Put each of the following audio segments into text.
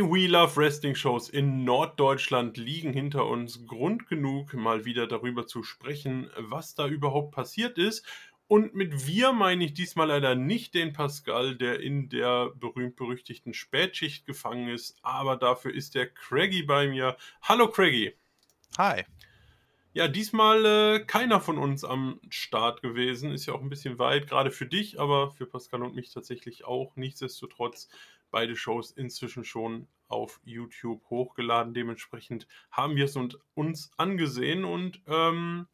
Zwei We Love Wrestling Shows in Norddeutschland liegen hinter uns. Grund genug, mal wieder darüber zu sprechen, was da überhaupt passiert ist. Und mit wir meine ich diesmal leider nicht den Pascal, der in der berühmt-berüchtigten Spätschicht gefangen ist, aber dafür ist der Craigie bei mir. Hallo Craigie. Hi. Ja, diesmal äh, keiner von uns am Start gewesen. Ist ja auch ein bisschen weit, gerade für dich, aber für Pascal und mich tatsächlich auch. Nichtsdestotrotz beide Shows inzwischen schon auf YouTube hochgeladen. Dementsprechend haben wir es uns angesehen und ähm,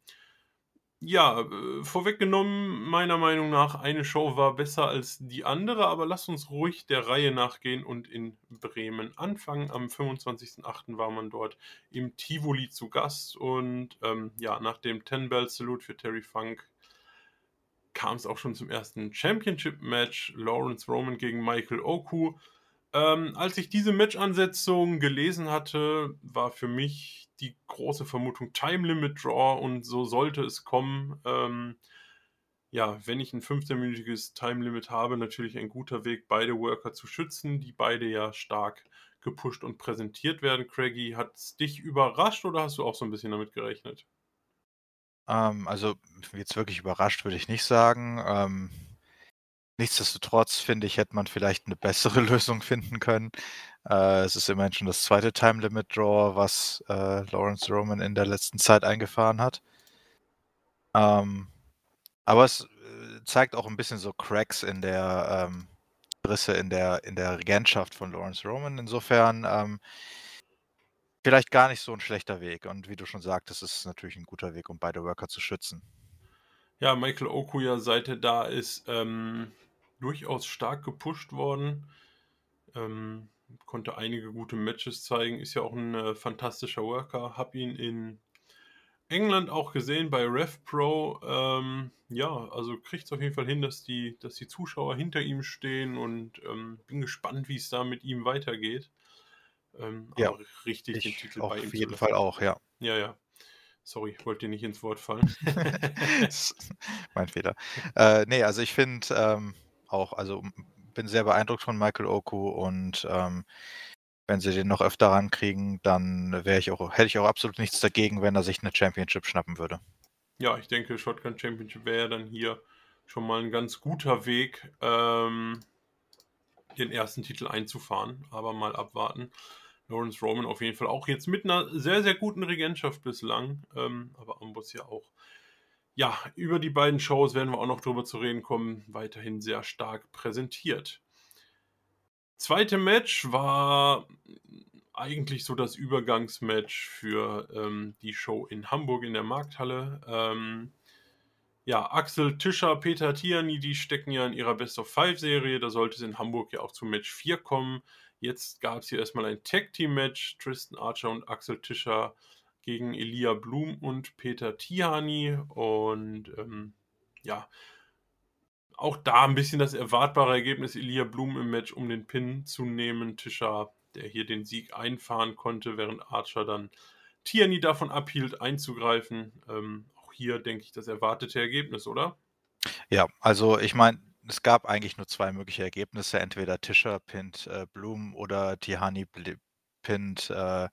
ja, äh, vorweggenommen, meiner Meinung nach, eine Show war besser als die andere, aber lass uns ruhig der Reihe nachgehen und in Bremen anfangen. Am 25.08. war man dort im Tivoli zu Gast und ähm, ja, nach dem Ten Bell Salute für Terry Funk kam es auch schon zum ersten Championship-Match. Lawrence Roman gegen Michael Oku. Ähm, als ich diese Match-Ansetzung gelesen hatte, war für mich die große Vermutung Time Limit Draw und so sollte es kommen. Ähm, ja, wenn ich ein 15-minütiges Time Limit habe, natürlich ein guter Weg, beide Worker zu schützen, die beide ja stark gepusht und präsentiert werden. Craigie, hat es dich überrascht oder hast du auch so ein bisschen damit gerechnet? Ähm, also jetzt wirklich überrascht würde ich nicht sagen. Ähm, nichtsdestotrotz finde ich, hätte man vielleicht eine bessere Lösung finden können. Äh, es ist immerhin schon das zweite Time Limit Draw, was äh, Lawrence Roman in der letzten Zeit eingefahren hat. Ähm, aber es äh, zeigt auch ein bisschen so Cracks in der ähm, Risse in der in der Regentschaft von Lawrence Roman. Insofern ähm, vielleicht gar nicht so ein schlechter Weg. Und wie du schon sagtest, ist es natürlich ein guter Weg, um beide Worker zu schützen. Ja, Michael Okuya, seit er da ist, ähm, durchaus stark gepusht worden. Ähm, konnte einige gute Matches zeigen, ist ja auch ein äh, fantastischer Worker. Hab ihn in England auch gesehen bei RevPro. Ähm, ja, also kriegt es auf jeden Fall hin, dass die, dass die Zuschauer hinter ihm stehen und ähm, bin gespannt, wie es da mit ihm weitergeht. Ähm, ja, richtig den Titel bei ihm. Auf jeden Fall auch, ja. Ja, ja. Sorry, ich wollte dir nicht ins Wort fallen. mein Fehler. Äh, nee, also ich finde ähm, auch, also bin sehr beeindruckt von Michael Oku und ähm, wenn sie den noch öfter rankriegen, dann wäre ich auch, hätte ich auch absolut nichts dagegen, wenn er sich eine Championship schnappen würde. Ja, ich denke, Shotgun Championship wäre dann hier schon mal ein ganz guter Weg, ähm, den ersten Titel einzufahren, aber mal abwarten. Lawrence Roman auf jeden Fall auch jetzt mit einer sehr, sehr guten Regentschaft bislang, ähm, aber Ambos ja auch. Ja, über die beiden Shows werden wir auch noch drüber zu reden kommen, weiterhin sehr stark präsentiert. Zweite Match war eigentlich so das Übergangsmatch für ähm, die Show in Hamburg in der Markthalle. Ähm, ja, Axel Tischer, Peter Tiani, die stecken ja in ihrer Best of Five Serie. Da sollte es in Hamburg ja auch zu Match 4 kommen. Jetzt gab es hier erstmal ein Tag-Team-Match. Tristan Archer und Axel Tischer gegen Elia Blum und Peter Tihani. Und ähm, ja, auch da ein bisschen das erwartbare Ergebnis. Elia Blum im Match, um den Pin zu nehmen. Tischer, der hier den Sieg einfahren konnte, während Archer dann Tiani davon abhielt, einzugreifen. Ähm, auch hier denke ich das erwartete Ergebnis, oder? Ja, also ich meine, es gab eigentlich nur zwei mögliche Ergebnisse. Entweder Tischer pinnt äh, Bloom oder Tihani pinnt äh,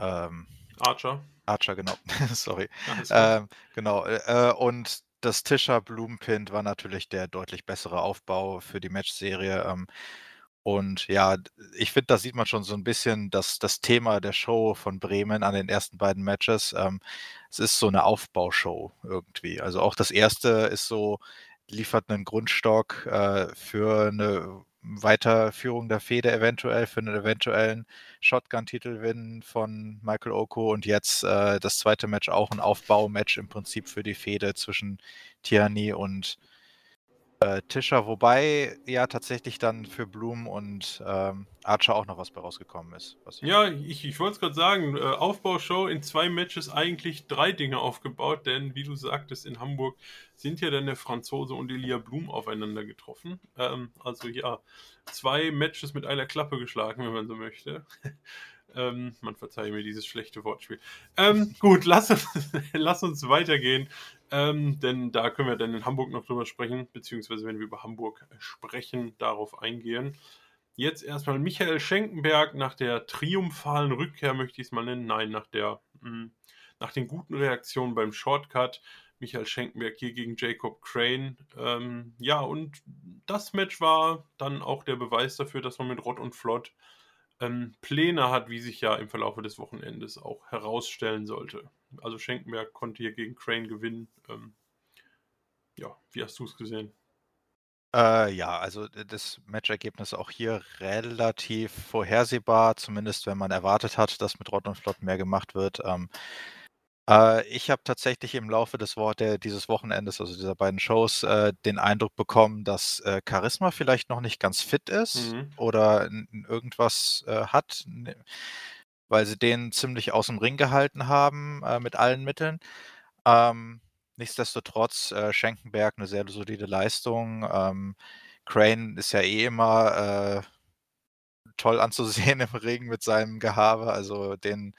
ähm, Archer. Archer, genau. Sorry. Ähm, genau. Äh, und das Tischer Bloom pinnt war natürlich der deutlich bessere Aufbau für die Matchserie. Ähm, und ja, ich finde, da sieht man schon so ein bisschen das, das Thema der Show von Bremen an den ersten beiden Matches. Ähm, es ist so eine Aufbaushow irgendwie. Also auch das erste ist so, liefert einen Grundstock äh, für eine Weiterführung der Fehde eventuell, für einen eventuellen Shotgun-Titelwin von Michael Oko. Und jetzt äh, das zweite Match auch ein Aufbaumatch im Prinzip für die Fehde zwischen Tierney und äh, Tischer, wobei ja tatsächlich dann für Bloom und ähm, Archer auch noch was bei rausgekommen ist. ja, ich, ich wollte es gerade sagen, äh, Aufbaushow in zwei Matches eigentlich drei Dinge aufgebaut, denn wie du sagtest, in Hamburg sind ja dann der Franzose und Elia Blum aufeinander getroffen. Ähm, also ja, zwei Matches mit einer Klappe geschlagen, wenn man so möchte. Ähm, man verzeihe mir dieses schlechte Wortspiel. Ähm, gut, lass uns, lass uns weitergehen ähm, denn da können wir dann in Hamburg noch drüber sprechen, beziehungsweise wenn wir über Hamburg sprechen, darauf eingehen. jetzt erstmal Michael Schenkenberg nach der triumphalen Rückkehr, möchte ich es mal nennen. Nein, nach der, mh, hm, nach den guten Reaktionen beim Shortcut. Michael Schenkenberg hier gegen Jacob Crane. Ähm, ja, und das Match war dann auch der Beweis dafür, dass man mit Rott und Flott ähm, Pläne hat, wie sich ja im Verlauf des Wochenendes auch herausstellen sollte. Also Schenkenberg konnte hier gegen Crane gewinnen. Ähm, ja, wie hast du es gesehen? Äh, ja, also das Matchergebnis auch hier relativ vorhersehbar, zumindest wenn man erwartet hat, dass mit Rott und Flott mehr gemacht wird. Ähm, äh, ich habe tatsächlich im Laufe des Wo der, dieses Wochenendes, also dieser beiden Shows, äh, den Eindruck bekommen, dass äh, Charisma vielleicht noch nicht ganz fit ist mhm. oder irgendwas äh, hat, weil sie den ziemlich aus dem Ring gehalten haben äh, mit allen Mitteln. Ähm, nichtsdestotrotz äh, Schenkenberg eine sehr solide Leistung. Ähm, Crane ist ja eh immer toll anzusehen im Ring mit seinem Gehabe, also den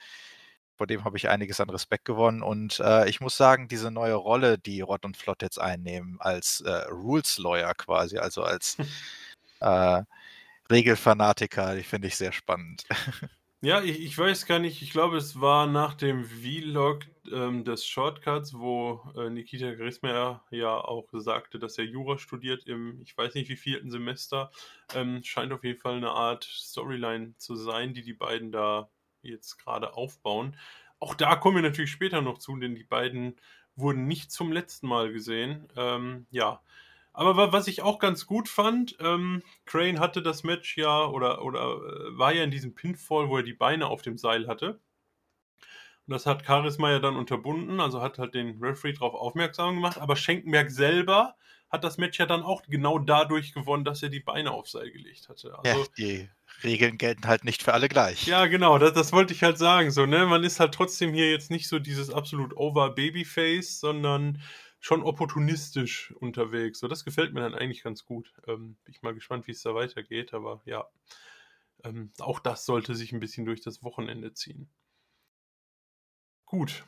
vor dem habe ich einiges an Respekt gewonnen. Und äh, ich muss sagen, diese neue Rolle, die Rott und Flott jetzt einnehmen, als äh, Rules Lawyer quasi, also als äh, Regelfanatiker, die finde ich sehr spannend. Ja, ich, ich, weiß gar nicht, ich glaube, es war nach dem Vlog ähm, des Shortcuts, wo äh, Nikita Grismer ja auch sagte, dass er Jura studiert im, ich weiß nicht wie vierten Semester. Ähm, scheint auf jeden Fall eine Art Storyline zu sein, die die beiden da jetzt gerade aufbauen. Auch da kommen wir natürlich später noch zu, denn die beiden wurden nicht zum letzten Mal gesehen. Ähm, ja. Aber was ich auch ganz gut fand, ähm, Crane hatte das Match ja oder, oder äh, war ja in diesem Pinfall, wo er die Beine auf dem Seil hatte. Und das hat Charisma ja dann unterbunden, also hat halt den Referee darauf aufmerksam gemacht. Aber Schenkenberg selber hat das Match ja dann auch genau dadurch gewonnen, dass er die Beine auf Seil gelegt hatte. Also, ja, Regeln gelten halt nicht für alle gleich. Ja, genau, das, das wollte ich halt sagen. So, ne? Man ist halt trotzdem hier jetzt nicht so dieses absolut over Babyface, sondern schon opportunistisch unterwegs. So, das gefällt mir dann eigentlich ganz gut. Ähm, bin ich mal gespannt, wie es da weitergeht, aber ja. Ähm, auch das sollte sich ein bisschen durch das Wochenende ziehen. Gut.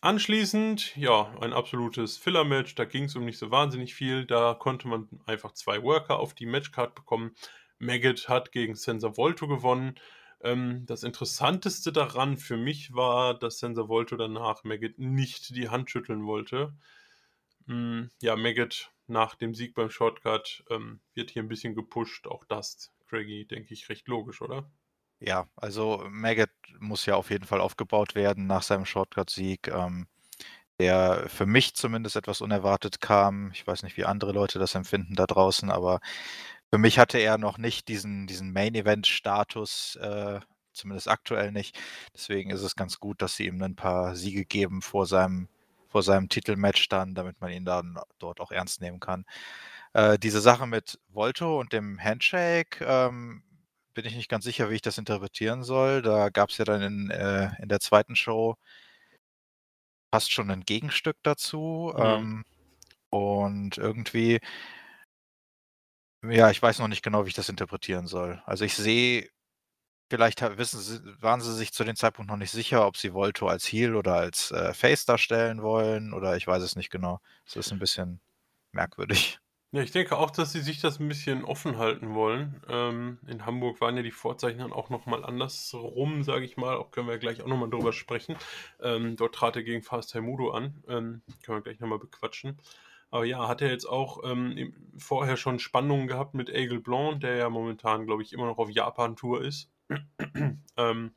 Anschließend, ja, ein absolutes Filler-Match. Da ging es um nicht so wahnsinnig viel. Da konnte man einfach zwei Worker auf die Matchcard bekommen. Maggot hat gegen Sensor Volto gewonnen. Ähm, das Interessanteste daran für mich war, dass Sensor Volto danach Maggot nicht die Hand schütteln wollte. Ähm, ja, Maggot nach dem Sieg beim Shortcut ähm, wird hier ein bisschen gepusht. Auch das, Craigie, denke ich, recht logisch, oder? Ja, also Maggot muss ja auf jeden Fall aufgebaut werden nach seinem Shortcut-Sieg, ähm, der für mich zumindest etwas unerwartet kam. Ich weiß nicht, wie andere Leute das empfinden da draußen, aber für mich hatte er noch nicht diesen, diesen Main-Event-Status, äh, zumindest aktuell nicht. Deswegen ist es ganz gut, dass sie ihm ein paar Siege geben vor seinem, vor seinem Titelmatch dann, damit man ihn dann dort auch ernst nehmen kann. Äh, diese Sache mit Volto und dem Handshake, ähm, bin ich nicht ganz sicher, wie ich das interpretieren soll. Da gab es ja dann in, äh, in der zweiten Show fast schon ein Gegenstück dazu. Mhm. Ähm, und irgendwie ja, ich weiß noch nicht genau, wie ich das interpretieren soll. Also ich sehe vielleicht wissen sie waren sie sich zu dem Zeitpunkt noch nicht sicher, ob sie Volto als Heel oder als, äh, Face darstellen wollen oder ich weiß es nicht genau. Das ist ein bisschen merkwürdig. Ja, ich denke auch, dass sie sich das ein bisschen offen halten wollen. Ähm, in Hamburg waren ja die Vorzeichen dann auch noch mal andersrum, sage ich mal. Auch können wir gleich auch noch mal drüber sprechen. Ähm, dort trat er gegen Fast Taimudo an. Ähm, können wir gleich noch mal bequatschen. Aber ja, hat er jetzt auch ähm, vorher schon Spannungen gehabt mit Aigle Blanc, der ja momentan, glaube ich, immer noch auf Japan-Tour ist. ähm,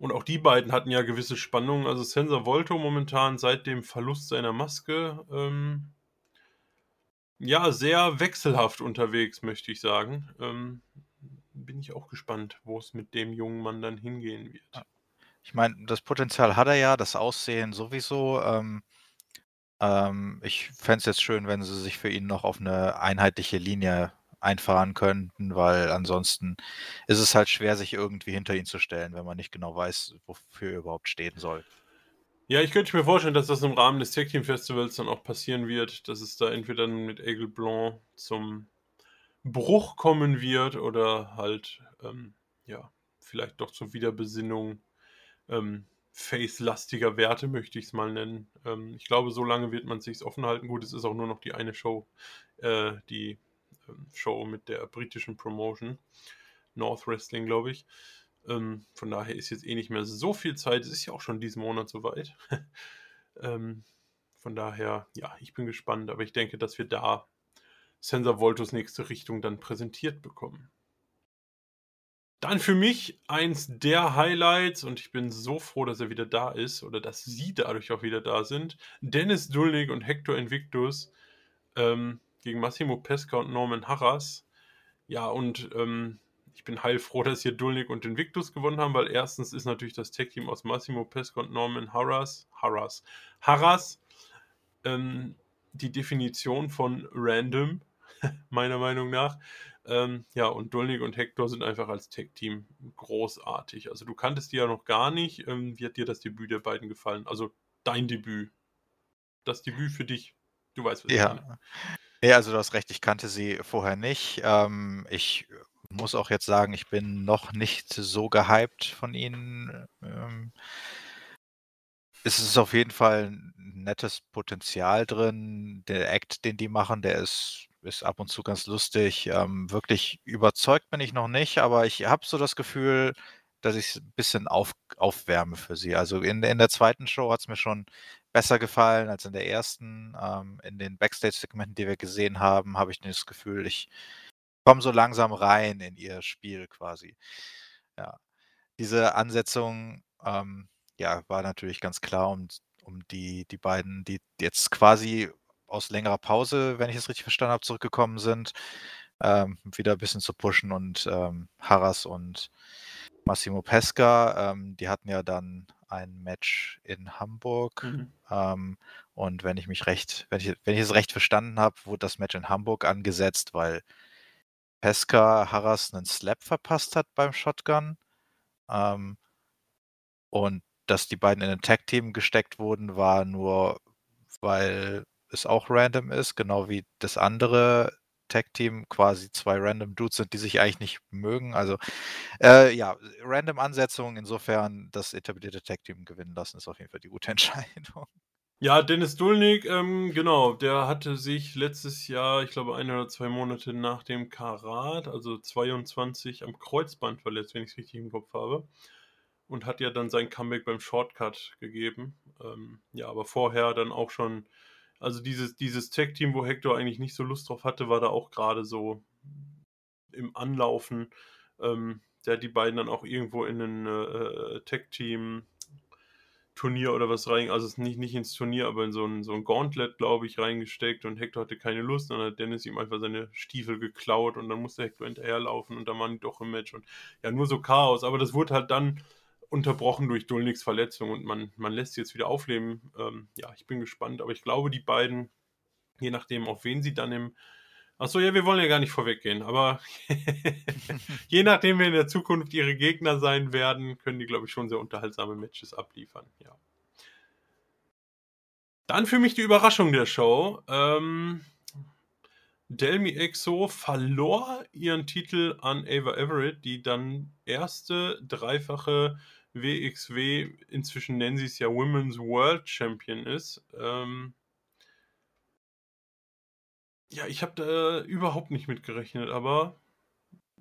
und auch die beiden hatten ja gewisse Spannungen. Also Sensor Volto momentan seit dem Verlust seiner Maske, ähm, ja, sehr wechselhaft unterwegs, möchte ich sagen. Ähm, bin ich auch gespannt, wo es mit dem jungen Mann dann hingehen wird. Ich meine, das Potenzial hat er ja, das Aussehen sowieso. Ähm, ähm, ich fände es jetzt schön, wenn sie sich für ihn noch auf eine einheitliche Linie einfahren könnten, weil ansonsten ist es halt schwer, sich irgendwie hinter ihn zu stellen, wenn man nicht genau weiß, wofür er überhaupt stehen soll. Ja, ich könnte mir vorstellen, dass das im Rahmen des Tag Team Festivals dann auch passieren wird, dass es da entweder mit Aigle Blanc zum Bruch kommen wird oder halt, ähm, ja, vielleicht doch zur Wiederbesinnung ähm, face-lastiger Werte, möchte ich es mal nennen. Ähm, ich glaube, so lange wird man es sich offen halten. Gut, es ist auch nur noch die eine Show, äh, die ähm, Show mit der britischen Promotion. North Wrestling, glaube ich. Ähm, von daher ist jetzt eh nicht mehr so viel Zeit. Es ist ja auch schon diesen Monat soweit. ähm, von daher, ja, ich bin gespannt, aber ich denke, dass wir da Sensor Voltos nächste Richtung dann präsentiert bekommen. Dann für mich eins der Highlights und ich bin so froh, dass er wieder da ist oder dass sie dadurch auch wieder da sind. Dennis Dulnig und Hector Invictus ähm, gegen Massimo Pesca und Norman Harras. Ja, und ähm, ich bin heilfroh, dass hier Dulnik und Invictus gewonnen haben, weil erstens ist natürlich das Tech-Team aus Massimo Pesca und Norman Harras, Harras, Harras ähm, die Definition von random, meiner Meinung nach. Ähm, ja, und Dulnik und Hector sind einfach als Tech-Team großartig. Also du kanntest die ja noch gar nicht. Ähm, wie hat dir das Debüt der beiden gefallen? Also dein Debüt. Das Debüt für dich. Du weißt, was ja. ich meine. Ja, also du hast recht, ich kannte sie vorher nicht. Ähm, ich muss auch jetzt sagen, ich bin noch nicht so gehypt von ihnen. Ähm, es ist auf jeden Fall ein nettes Potenzial drin. Der Act, den die machen, der ist, ist ab und zu ganz lustig. Ähm, wirklich überzeugt bin ich noch nicht, aber ich habe so das Gefühl, dass ich es ein bisschen auf, aufwärme für sie. Also in, in der zweiten Show hat es mir schon besser gefallen als in der ersten. Ähm, in den Backstage-Segmenten, die wir gesehen haben, habe ich das Gefühl, ich kommen so langsam rein in ihr Spiel quasi. Ja. Diese Ansetzung, ähm, ja, war natürlich ganz klar, um, um die, die beiden, die jetzt quasi aus längerer Pause, wenn ich es richtig verstanden habe, zurückgekommen sind, ähm, wieder ein bisschen zu pushen und ähm, Harras und Massimo Pesca, ähm, die hatten ja dann ein Match in Hamburg. Mhm. Ähm, und wenn ich mich recht, wenn ich, wenn ich es recht verstanden habe, wurde das Match in Hamburg angesetzt, weil Pesca Harras einen Slap verpasst hat beim Shotgun. Ähm, und dass die beiden in ein Tag-Team gesteckt wurden, war nur, weil es auch random ist, genau wie das andere Tag-Team quasi zwei random Dudes sind, die sich eigentlich nicht mögen. Also äh, ja, random Ansetzungen, insofern das etablierte Tag-Team gewinnen lassen, ist auf jeden Fall die gute Entscheidung. Ja, Dennis Dulnik, ähm, genau, der hatte sich letztes Jahr, ich glaube ein oder zwei Monate nach dem Karat, also 22 am Kreuzband verletzt, wenn ich es richtig im Kopf habe. Und hat ja dann sein Comeback beim Shortcut gegeben. Ähm, ja, aber vorher dann auch schon, also dieses, dieses Tag-Team, wo Hector eigentlich nicht so Lust drauf hatte, war da auch gerade so im Anlaufen. Ähm, der hat die beiden dann auch irgendwo in ein äh, Tag-Team Turnier oder was rein, also nicht, nicht ins Turnier, aber in so ein, so ein Gauntlet, glaube ich, reingesteckt und Hector hatte keine Lust, dann hat Dennis ihm einfach seine Stiefel geklaut und dann musste Hector hinterherlaufen und dann waren die doch im Match und ja, nur so Chaos, aber das wurde halt dann unterbrochen durch Dulniks Verletzung und man, man lässt sie jetzt wieder aufleben. Ähm, ja, ich bin gespannt, aber ich glaube, die beiden, je nachdem, auf wen sie dann im Achso, ja, wir wollen ja gar nicht vorweggehen, aber je nachdem, wer in der Zukunft ihre Gegner sein werden, können die, glaube ich, schon sehr unterhaltsame Matches abliefern. Ja. Dann für mich die Überraschung der Show. Ähm, Delmi Exo verlor ihren Titel an Ava Everett, die dann erste dreifache WXW, inzwischen nennen sie es ja Women's World Champion ist. Ähm, ja, ich habe da überhaupt nicht mit gerechnet, aber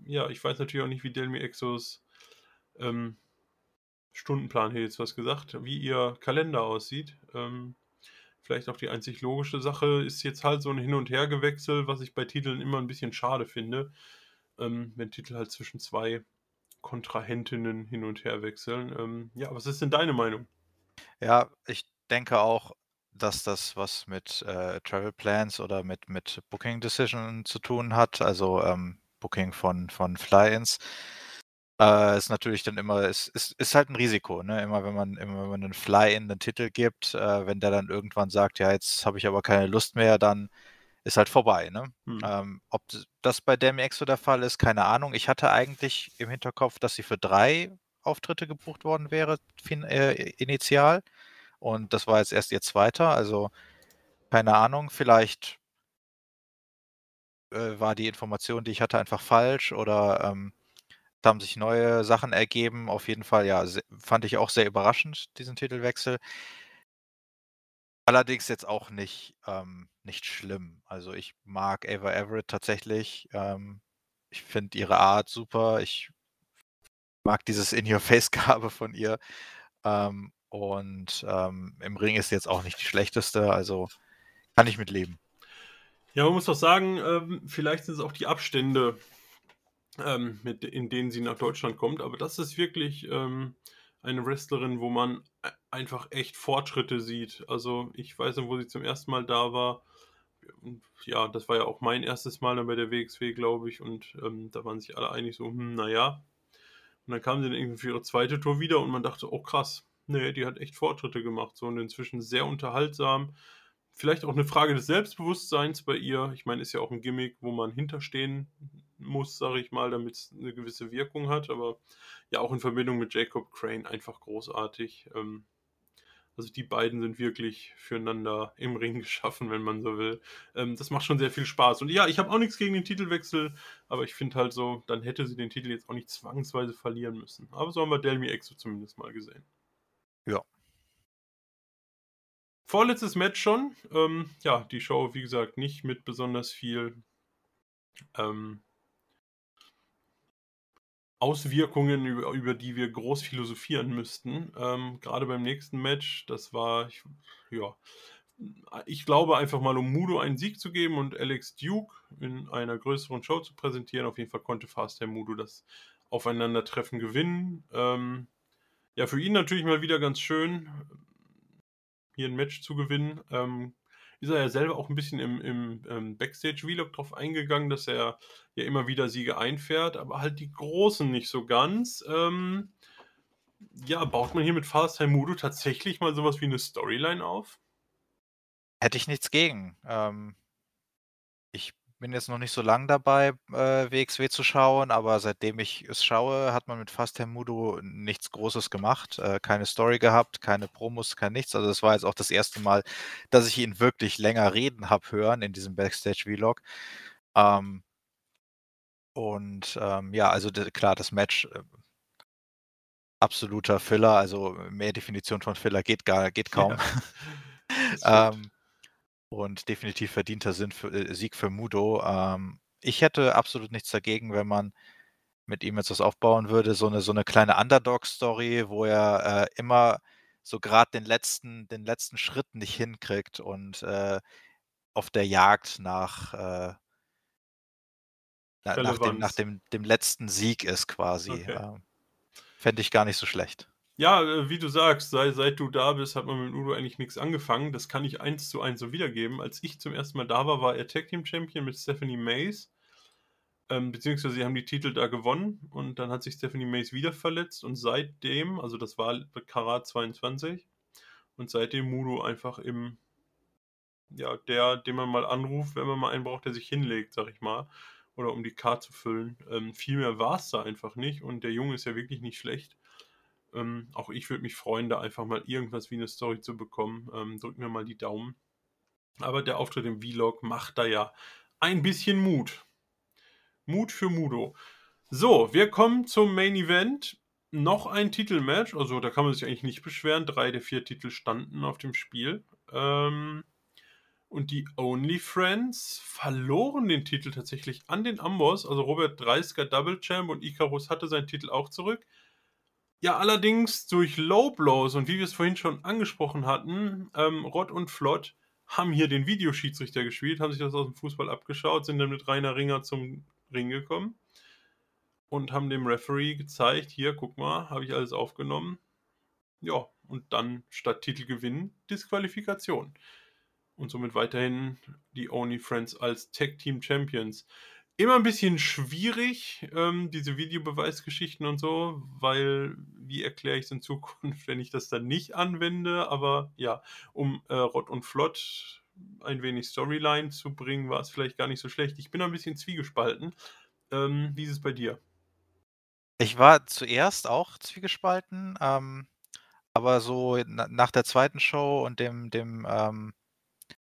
ja, ich weiß natürlich auch nicht, wie Delmi Exos ähm, Stundenplan hier jetzt was gesagt, wie ihr Kalender aussieht. Ähm, vielleicht auch die einzig logische Sache ist jetzt halt so ein Hin- und Hergewechsel, was ich bei Titeln immer ein bisschen schade finde, ähm, wenn Titel halt zwischen zwei Kontrahentinnen hin und her wechseln. Ähm, ja, was ist denn deine Meinung? Ja, ich denke auch, dass das was mit äh, Travel Plans oder mit, mit Booking Decision zu tun hat, also ähm, Booking von, von Fly-Ins. Äh, ist natürlich dann immer, ist, ist, ist halt ein Risiko, ne? Immer wenn man, immer wenn man einen Fly-In einen Titel gibt, äh, wenn der dann irgendwann sagt, ja, jetzt habe ich aber keine Lust mehr, dann ist halt vorbei, ne? Hm. Ähm, ob das bei Demi so der Fall ist, keine Ahnung. Ich hatte eigentlich im Hinterkopf, dass sie für drei Auftritte gebucht worden wäre, äh, initial. Und das war jetzt erst ihr zweiter, also keine Ahnung, vielleicht äh, war die Information, die ich hatte, einfach falsch oder ähm, haben sich neue Sachen ergeben. Auf jeden Fall, ja, fand ich auch sehr überraschend, diesen Titelwechsel. Allerdings jetzt auch nicht, ähm, nicht schlimm. Also, ich mag Ava Everett tatsächlich. Ähm, ich finde ihre Art super. Ich mag dieses In-Your-Face-Gabe von ihr. Ähm, und, ähm, im Ring ist sie jetzt auch nicht die schlechteste, also kann ich mit leben. Ja, man muss doch sagen, ähm, vielleicht sind es auch die Abstände, ähm, mit in denen sie nach Deutschland kommt, aber das ist wirklich, eine Wrestlerin, wo man e einfach echt Fortschritte sieht. Also, ich weiß noch, wo sie zum ersten Mal da war. Ja, das war ja auch mein erstes Mal dann bei der WXW, glaube ich, und, ähm, da waren sich alle einig so: „Hm, na ja.“ Und dann kam sie dann irgendwie für ihre zweite Tour wieder und man dachte: „Oh krass, ne, die hat echt Fortschritte gemacht“, so und inzwischen sehr unterhaltsam. Vielleicht auch eine Frage des Selbstbewusstseins bei ihr. Ich meine, ist ja auch ein Gimmick, wo man hinterstehen muss, sage ich mal, damit es eine gewisse Wirkung hat, aber ja, auch in Verbindung mit Jacob Crane einfach großartig. Ähm, also die beiden sind wirklich füreinander im Ring geschaffen, wenn man so will. Ähm, das macht schon sehr viel Spaß. Und ja, ich habe auch nichts gegen den Titelwechsel, aber ich finde halt so, dann hätte sie den Titel jetzt auch nicht zwangsweise verlieren müssen. Aber so haben wir Delmi Exo zumindest mal gesehen. Ja. Vorletztes Match schon. Ähm, ja, die Show, wie gesagt, nicht mit besonders viel ähm, Auswirkungen, über, über die wir groß philosophieren müssten. Ähm, Gerade beim nächsten Match, das war, ich, ja, ich glaube einfach mal, um Mudo einen Sieg zu geben und Alex Duke in einer größeren Show zu präsentieren. Auf jeden Fall konnte Fast Mudo das Aufeinandertreffen gewinnen. Ähm, ja, für ihn natürlich mal wieder ganz schön, hier ein Match zu gewinnen. Ähm, ist er ja selber auch ein bisschen im, im ähm, Backstage-Vlog drauf eingegangen, dass er ja immer wieder Siege einfährt, aber halt die großen nicht so ganz. Ähm, ja, baut man hier mit Fast Mudo tatsächlich mal sowas wie eine Storyline auf? Hätte ich nichts gegen. Ähm, ich bin jetzt noch nicht so lang dabei, äh, WXW zu schauen, aber seitdem ich es schaue, hat man mit Fast Mudo nichts Großes gemacht, äh, keine Story gehabt, keine Promos, kein nichts. Also das war jetzt auch das erste Mal, dass ich ihn wirklich länger reden habe hören in diesem Backstage-Vlog. Ähm, und ähm, ja, also klar, das Match äh, absoluter Filler, also mehr Definition von Filler geht gar geht kaum. Ja, ähm, und definitiv verdienter für, äh, Sieg für Mudo. Ähm, ich hätte absolut nichts dagegen, wenn man mit ihm jetzt was aufbauen würde, so eine, so eine kleine Underdog-Story, wo er äh, immer so gerade den letzten, den letzten Schritt nicht hinkriegt und äh, auf der Jagd nach, äh, nach, dem, nach dem, dem letzten Sieg ist quasi. Okay. Ähm, Fände ich gar nicht so schlecht. Ja, äh, wie du sagst, sei, seit du da bist, hat man mit Udo eigentlich nichts angefangen. Das kann ich eins zu eins so wiedergeben. Als ich zum ersten Mal da war, war er Tag Team Champion mit Stephanie Mays. Ähm, beziehungsweise sie haben die Titel da gewonnen und dann hat sich Stephanie Mays wieder verletzt und seitdem, also das war Karat 22 und seitdem Mudo einfach im, ja, der, den man mal anruft, wenn man mal einen braucht, der sich hinlegt, sag ich mal, oder um die Karte zu füllen. Ähm, viel mehr war es da einfach nicht und der Junge ist ja wirklich nicht schlecht. Ähm, auch ich würde mich freuen, da einfach mal irgendwas wie eine Story zu bekommen. Ähm, drücken wir mal die Daumen. Aber der Auftritt im Vlog macht da ja ein bisschen Mut. Mut für Mudo. So, wir kommen zum Main Event. Noch ein Titelmatch. Also da kann man sich eigentlich nicht beschweren. Drei der vier Titel standen auf dem Spiel. Ähm, und die Only Friends verloren den Titel tatsächlich an den Amboss. Also Robert Dreisker Double Champ und Icarus hatte seinen Titel auch zurück. Ja, allerdings durch Low Blows und wie wir es vorhin schon angesprochen hatten, ähm, Rott und Flott haben hier den Videoschiedsrichter gespielt, haben sich das aus dem Fußball abgeschaut, sind dann mit Rainer Ringer zum Ring gekommen und haben dem Referee gezeigt, hier, guck mal, habe ich alles aufgenommen. Ja, und dann statt Titelgewinn Disqualifikation. Und somit weiterhin die Only Friends als Tag Team Champions immer ein bisschen schwierig, ähm, diese Videobeweisgeschichten und so, weil wie erkläre ich es in Zukunft, wenn ich das dann nicht anwende? Aber ja, um äh, Rott und Flott ein wenig Storyline zu bringen, war es vielleicht gar nicht so schlecht. Ich bin ein bisschen zwiegespalten. Ähm, wie ist es bei dir? Ich war zuerst auch zwiegespalten, ähm, aber so na, nach der zweiten Show und dem, dem ähm,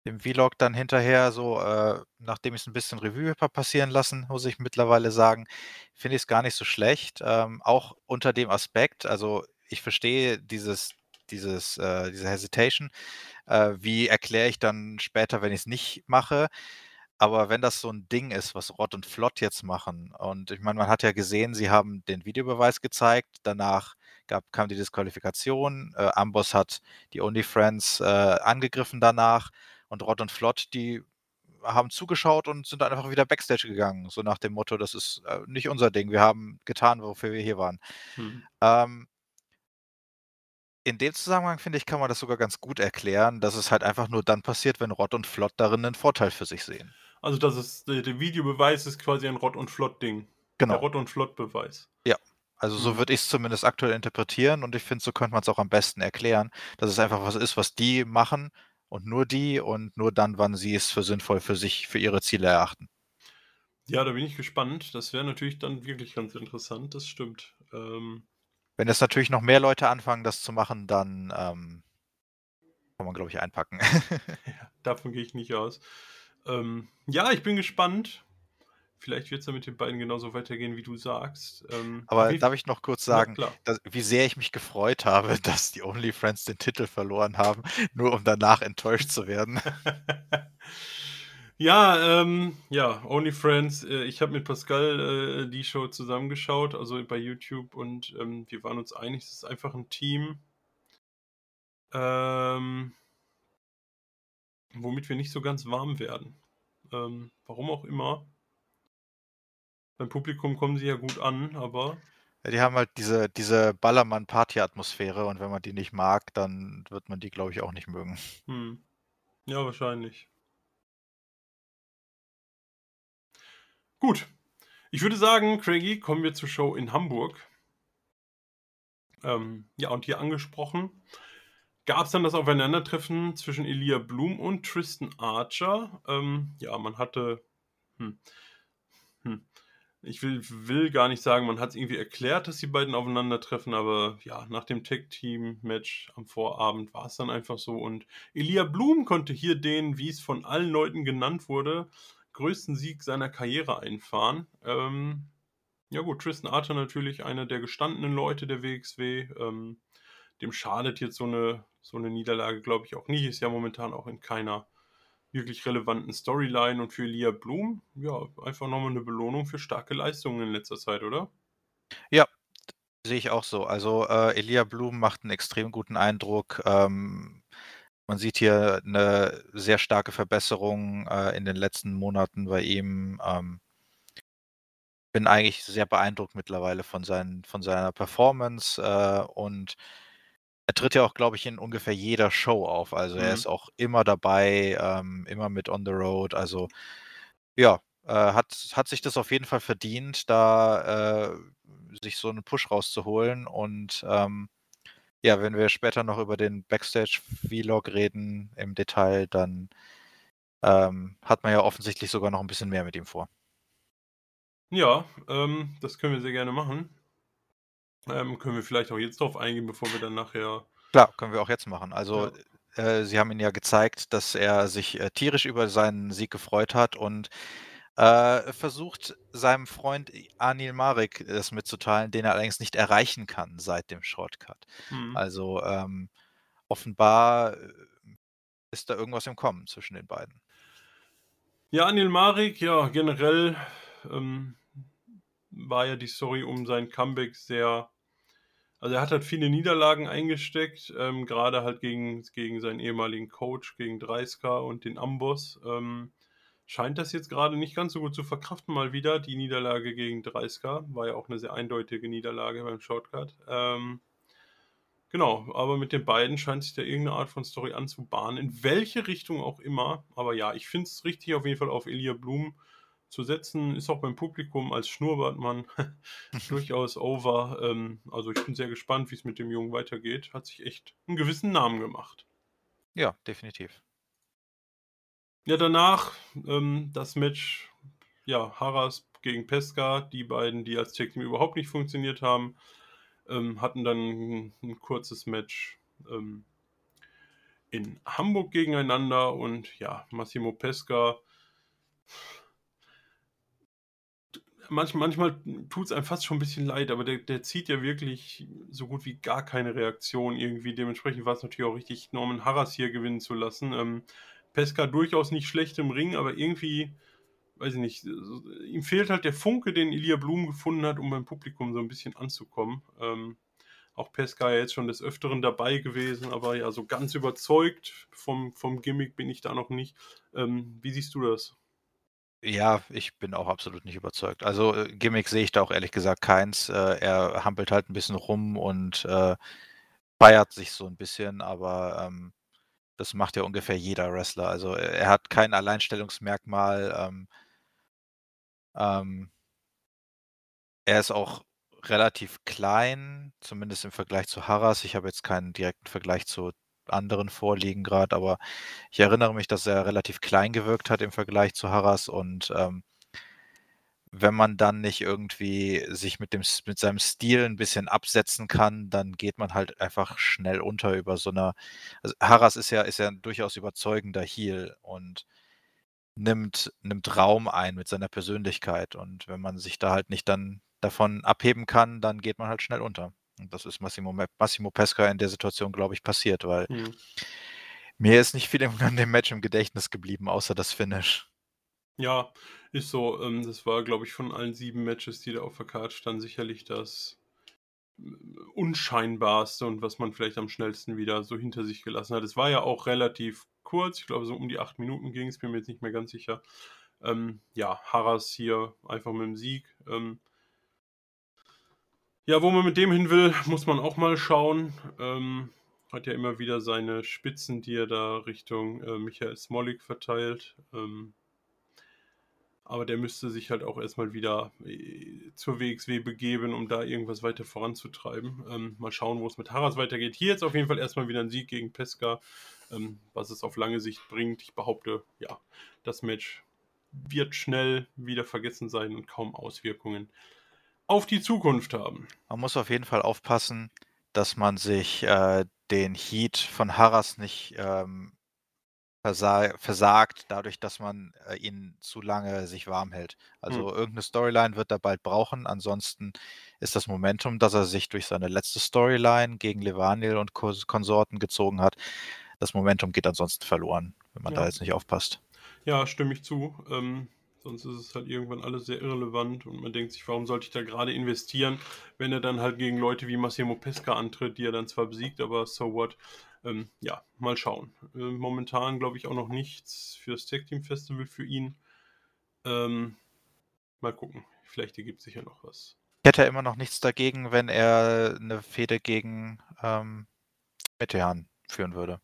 dem Vlog dann hinterher so, äh, nachdem ich es ein bisschen Revue passieren lassen, muss ich mittlerweile sagen, finde ich es gar nicht so schlecht. Ähm, auch unter dem Aspekt, also ich verstehe dieses dieses, äh, diese Hesitation. Äh, wie erkläre ich dann später, wenn ich es nicht mache? Aber wenn das so ein Ding ist, was Rott und Flott jetzt machen und ich meine, man hat ja gesehen, sie haben den Videobeweis gezeigt, danach gab kam die Disqualifikation, äh, Amboss hat die Only Friends, äh, angegriffen danach und Rott und Flott, die haben zugeschaut und sind einfach wieder Backstage gegangen, so nach dem Motto: „Das ist, äh, nicht unser Ding. Wir haben getan, wofür wir hier waren.“ Mhm. Ähm in dem Zusammenhang, finde ich, kann man das sogar ganz gut erklären, dass es halt einfach nur dann passiert, wenn Rott und Flott darin 'nen Vorteil für sich sehen. Also, das ist der der Videobeweis ist quasi ein Rott und Flott-Ding. Der Genau. Rott und Flott-Beweis. Ja, also so Mhm. würde ich's zumindest aktuell interpretieren und ich finde, so könnte man's auch am besten erklären, dass es einfach was ist, was die machen und nur die und nur dann, wann sie es für sinnvoll für sich für ihre Ziele erachten. Ja, da bin ich gespannt. Das wäre natürlich dann wirklich ganz interessant, das stimmt. Ähm Wenn jetzt natürlich noch mehr Leute anfangen, das zu machen, dann, ähm kann man, glaube ich, einpacken. Ja, davon gehe ich nicht aus. Ähm, ja, ich bin gespannt. Vielleicht wird's ja mit den beiden genauso weitergehen, wie du sagst. Ähm, Aber jeden darf ich noch kurz sagen, dass wie sehr ich mich gefreut habe, dass die Only Friends den Titel verloren haben, nur um danach enttäuscht zu werden. Ja, ähm, ja, Only Friends, äh, ich habe mit Pascal, äh, die Show zusammengeschaut, also bei YouTube und, ähm, wir waren uns einig, es ist einfach 'n Team ähm womit wir nicht so ganz warm werden. Ähm, warum auch immer. Beim Publikum kommen sie ja gut an, aber Ja, die haben halt diese diese Ballermann-Party-Atmosphäre und wenn man die nicht mag, dann wird man die, glaube ich, auch nicht mögen. Mhm. Ja, wahrscheinlich. Gut. Ich würde sagen, Craigie, kommen wir zur Show in Hamburg. Ähm, ja, und hier angesprochen gab's dann das Aufeinandertreffen zwischen Elia Bloom und Tristan Archer. Ähm, ja, man hatte hm, hm, ich will will gar nicht sagen, man hat's irgendwie erklärt, dass die beiden aufeinandertreffen, aber ja, nach dem Tag-Team-Match am Vorabend war's dann einfach so und Elia Bloom konnte hier den, wie's von allen Leuten genannt wurde, größten Sieg seiner Karriere einfahren. Ähm, ja gut, Tristan Archer natürlich einer der gestandenen Leute der WXW. Ähm, dem schadet jetzt so 'ne so 'ne Niederlage, glaube ich, auch nicht. Ist ja momentan auch in keiner wirklich relevanten Storyline und für Elia Bloom, ja, einfach noch mal 'ne Belohnung für starke Leistungen in letzter Zeit, oder? Ja, sehe ich auch so. Also, äh, Elia Bloom macht 'n extrem guten Eindruck. Ähm, man sieht hier 'ne sehr starke Verbesserung, äh, in den letzten Monaten bei ihm. Ähm bin eigentlich sehr beeindruckt mittlerweile von seinen von seiner Performance, äh, und er tritt ja auch, glaube ich, in ungefähr jeder Show auf. Also, er Mhm. ist auch immer dabei, ähm, immer mit on the road. Also, ja, äh, hat hat sich das auf jeden Fall verdient, da, äh, sich so 'n Push rauszuholen und, ähm, ja, wenn wir später noch über den Backstage-Vlog reden im Detail, dann, ähm, hat man ja offensichtlich sogar noch 'n bisschen mehr mit ihm vor. Ja, ähm, das können wir sehr gerne machen. Ähm, können wir vielleicht auch jetzt drauf eingehen, bevor wir dann nachher Klar, können wir auch jetzt machen. Also, Ja. äh, sie haben ihn ja gezeigt, dass er sich, äh, tierisch über seinen Sieg gefreut hat und, äh, versucht, seinem Freund Anil Marek es mitzuteilen, den er allerdings nicht erreichen kann seit dem Short-Cut. Mhm. Also, ähm, offenbar, äh, ist da irgendwas im Kommen zwischen den beiden. Ja, Anil Marek, ja, generell, ähm, war ja die Story um sein Comeback sehr also, er hat halt viele Niederlagen eingesteckt, ähm, grade halt gegen gegen seinen ehemaligen Coach, gegen Dreisker und den Amboss. Ähm, scheint das jetzt grade nicht ganz so gut zu verkraften mal wieder. Die Niederlage gegen Dreisker war ja auch 'ne sehr eindeutige Niederlage beim Short-Cut. Ähm, genau, aber mit den beiden scheint sich da irgend 'ne Art von Story anzubahnen, in welche Richtung auch immer. Aber ja, ich finde es richtig, auf jeden Fall auf Elia Bloom zu setzen. Ist auch beim Publikum als Schnurrbartmann durchaus over. Ähm, also, ich bin sehr gespannt, wie's mit dem Jungen weitergeht. Hat sich echt 'n gewissen Namen gemacht. Ja, definitiv. Ja, danach, ähm, das Match, ja, Harras gegen Peska. Die beiden, die als Tag Team überhaupt nicht funktioniert haben, ähm, hatten dann 'n 'n kurzes Match, ähm in Hamburg gegeneinander und ja, Massimo Peska manch, manchmal tut es einem fast schon ein bisschen leid, aber der, der zieht ja wirklich so gut wie gar keine Reaktion irgendwie. Dementsprechend war es natürlich auch richtig, Norman Harras hier gewinnen zu lassen. Ähm, Pesca durchaus nicht schlecht im Ring, aber irgendwie, weiß ich nicht, ihm fehlt halt der Funke, den Elia Blum gefunden hat, um beim Publikum so ein bisschen anzukommen. Ähm, auch Pesca ja jetzt schon des Öfteren dabei gewesen, aber ja, so ganz überzeugt vom, vom Gimmick bin ich da noch nicht. Ähm, wie siehst du das? Ja, ich bin auch absolut nicht überzeugt. Also, äh, Gimmick sehe ich da auch ehrlich gesagt keins. Äh, er hampelt halt ein bisschen rum und, äh, feiert sich so ein bisschen, aber, ähm, das macht ja ungefähr jeder Wrestler. Also, er hat kein Alleinstellungsmerkmal, ähm ähm er ist auch relativ klein, zumindest im Vergleich zu Harras. Ich habe jetzt keinen direkten Vergleich zu anderen vorliegen gerade, aber ich erinnere mich, dass er relativ klein gewirkt hat im Vergleich zu Harras und ähm, wenn man dann nicht irgendwie sich mit dem mit seinem Stil ein bisschen absetzen kann, dann geht man halt einfach schnell unter über so einer also Harras ist ja ist ja 'n durchaus überzeugender Heel und nimmt nimmt Raum ein mit seiner Persönlichkeit und wenn man sich da halt nicht dann davon abheben kann, dann geht man halt schnell unter. Und das ist Massimo, Massimo Pesca in der Situation, glaube ich, passiert, weil mhm. mir ist nicht viel an dem Match im Gedächtnis geblieben, außer das Finish. Ja, ist so. Ähm, das war, glaube ich, von allen sieben Matches, die da auf der Karte standen, sicherlich das äh, unscheinbarste und was man vielleicht am schnellsten wieder so hinter sich gelassen hat. Es war ja auch relativ kurz, ich glaube so um die acht Minuten ging es, bin mir jetzt nicht mehr ganz sicher. Ähm, ja, Harras hier einfach mit dem Sieg. Ähm, ja, wo man mit dem hin will, muss man auch mal schauen. Ähm, hat ja immer wieder seine Spitzen, die er da Richtung äh, Michael Smolik verteilt. Ähm, aber der müsste sich halt auch erstmal wieder äh, zur WXW begeben, um da irgendwas weiter voranzutreiben. Ähm, mal schauen, wo es mit Haras weitergeht. Hier jetzt auf jeden Fall erstmal wieder ein Sieg gegen Pesca, ähm, was es auf lange Sicht bringt. Ich behaupte, ja, das Match wird schnell wieder vergessen sein und kaum Auswirkungen auf die Zukunft haben. Man muss auf jeden Fall aufpassen, dass man sich äh, den Heat von Harras nicht ähm, versa versagt, dadurch, dass man äh, ihn zu lange sich warm hält. Also mhm. irgendeine Storyline wird er bald brauchen. Ansonsten ist das Momentum, das er sich durch seine letzte Storyline gegen Levanil und Konsorten gezogen hat, das Momentum geht ansonsten verloren, wenn man ja. da jetzt nicht aufpasst. Ja, stimme ich zu. Ähm, Sonst ist es halt irgendwann alles sehr irrelevant und man denkt sich, warum sollte ich da gerade investieren, wenn er dann halt gegen Leute wie Massimo Pesca antritt, die er dann zwar besiegt, aber so what. Ähm, ja, mal schauen. Äh, momentan glaube ich auch noch nichts fürs Tag Team Festival für ihn. Ähm, mal gucken. Vielleicht ergibt sich ja noch was. Ich hätte immer noch nichts dagegen, wenn er eine Fehde gegen ähm, Metehan führen würde.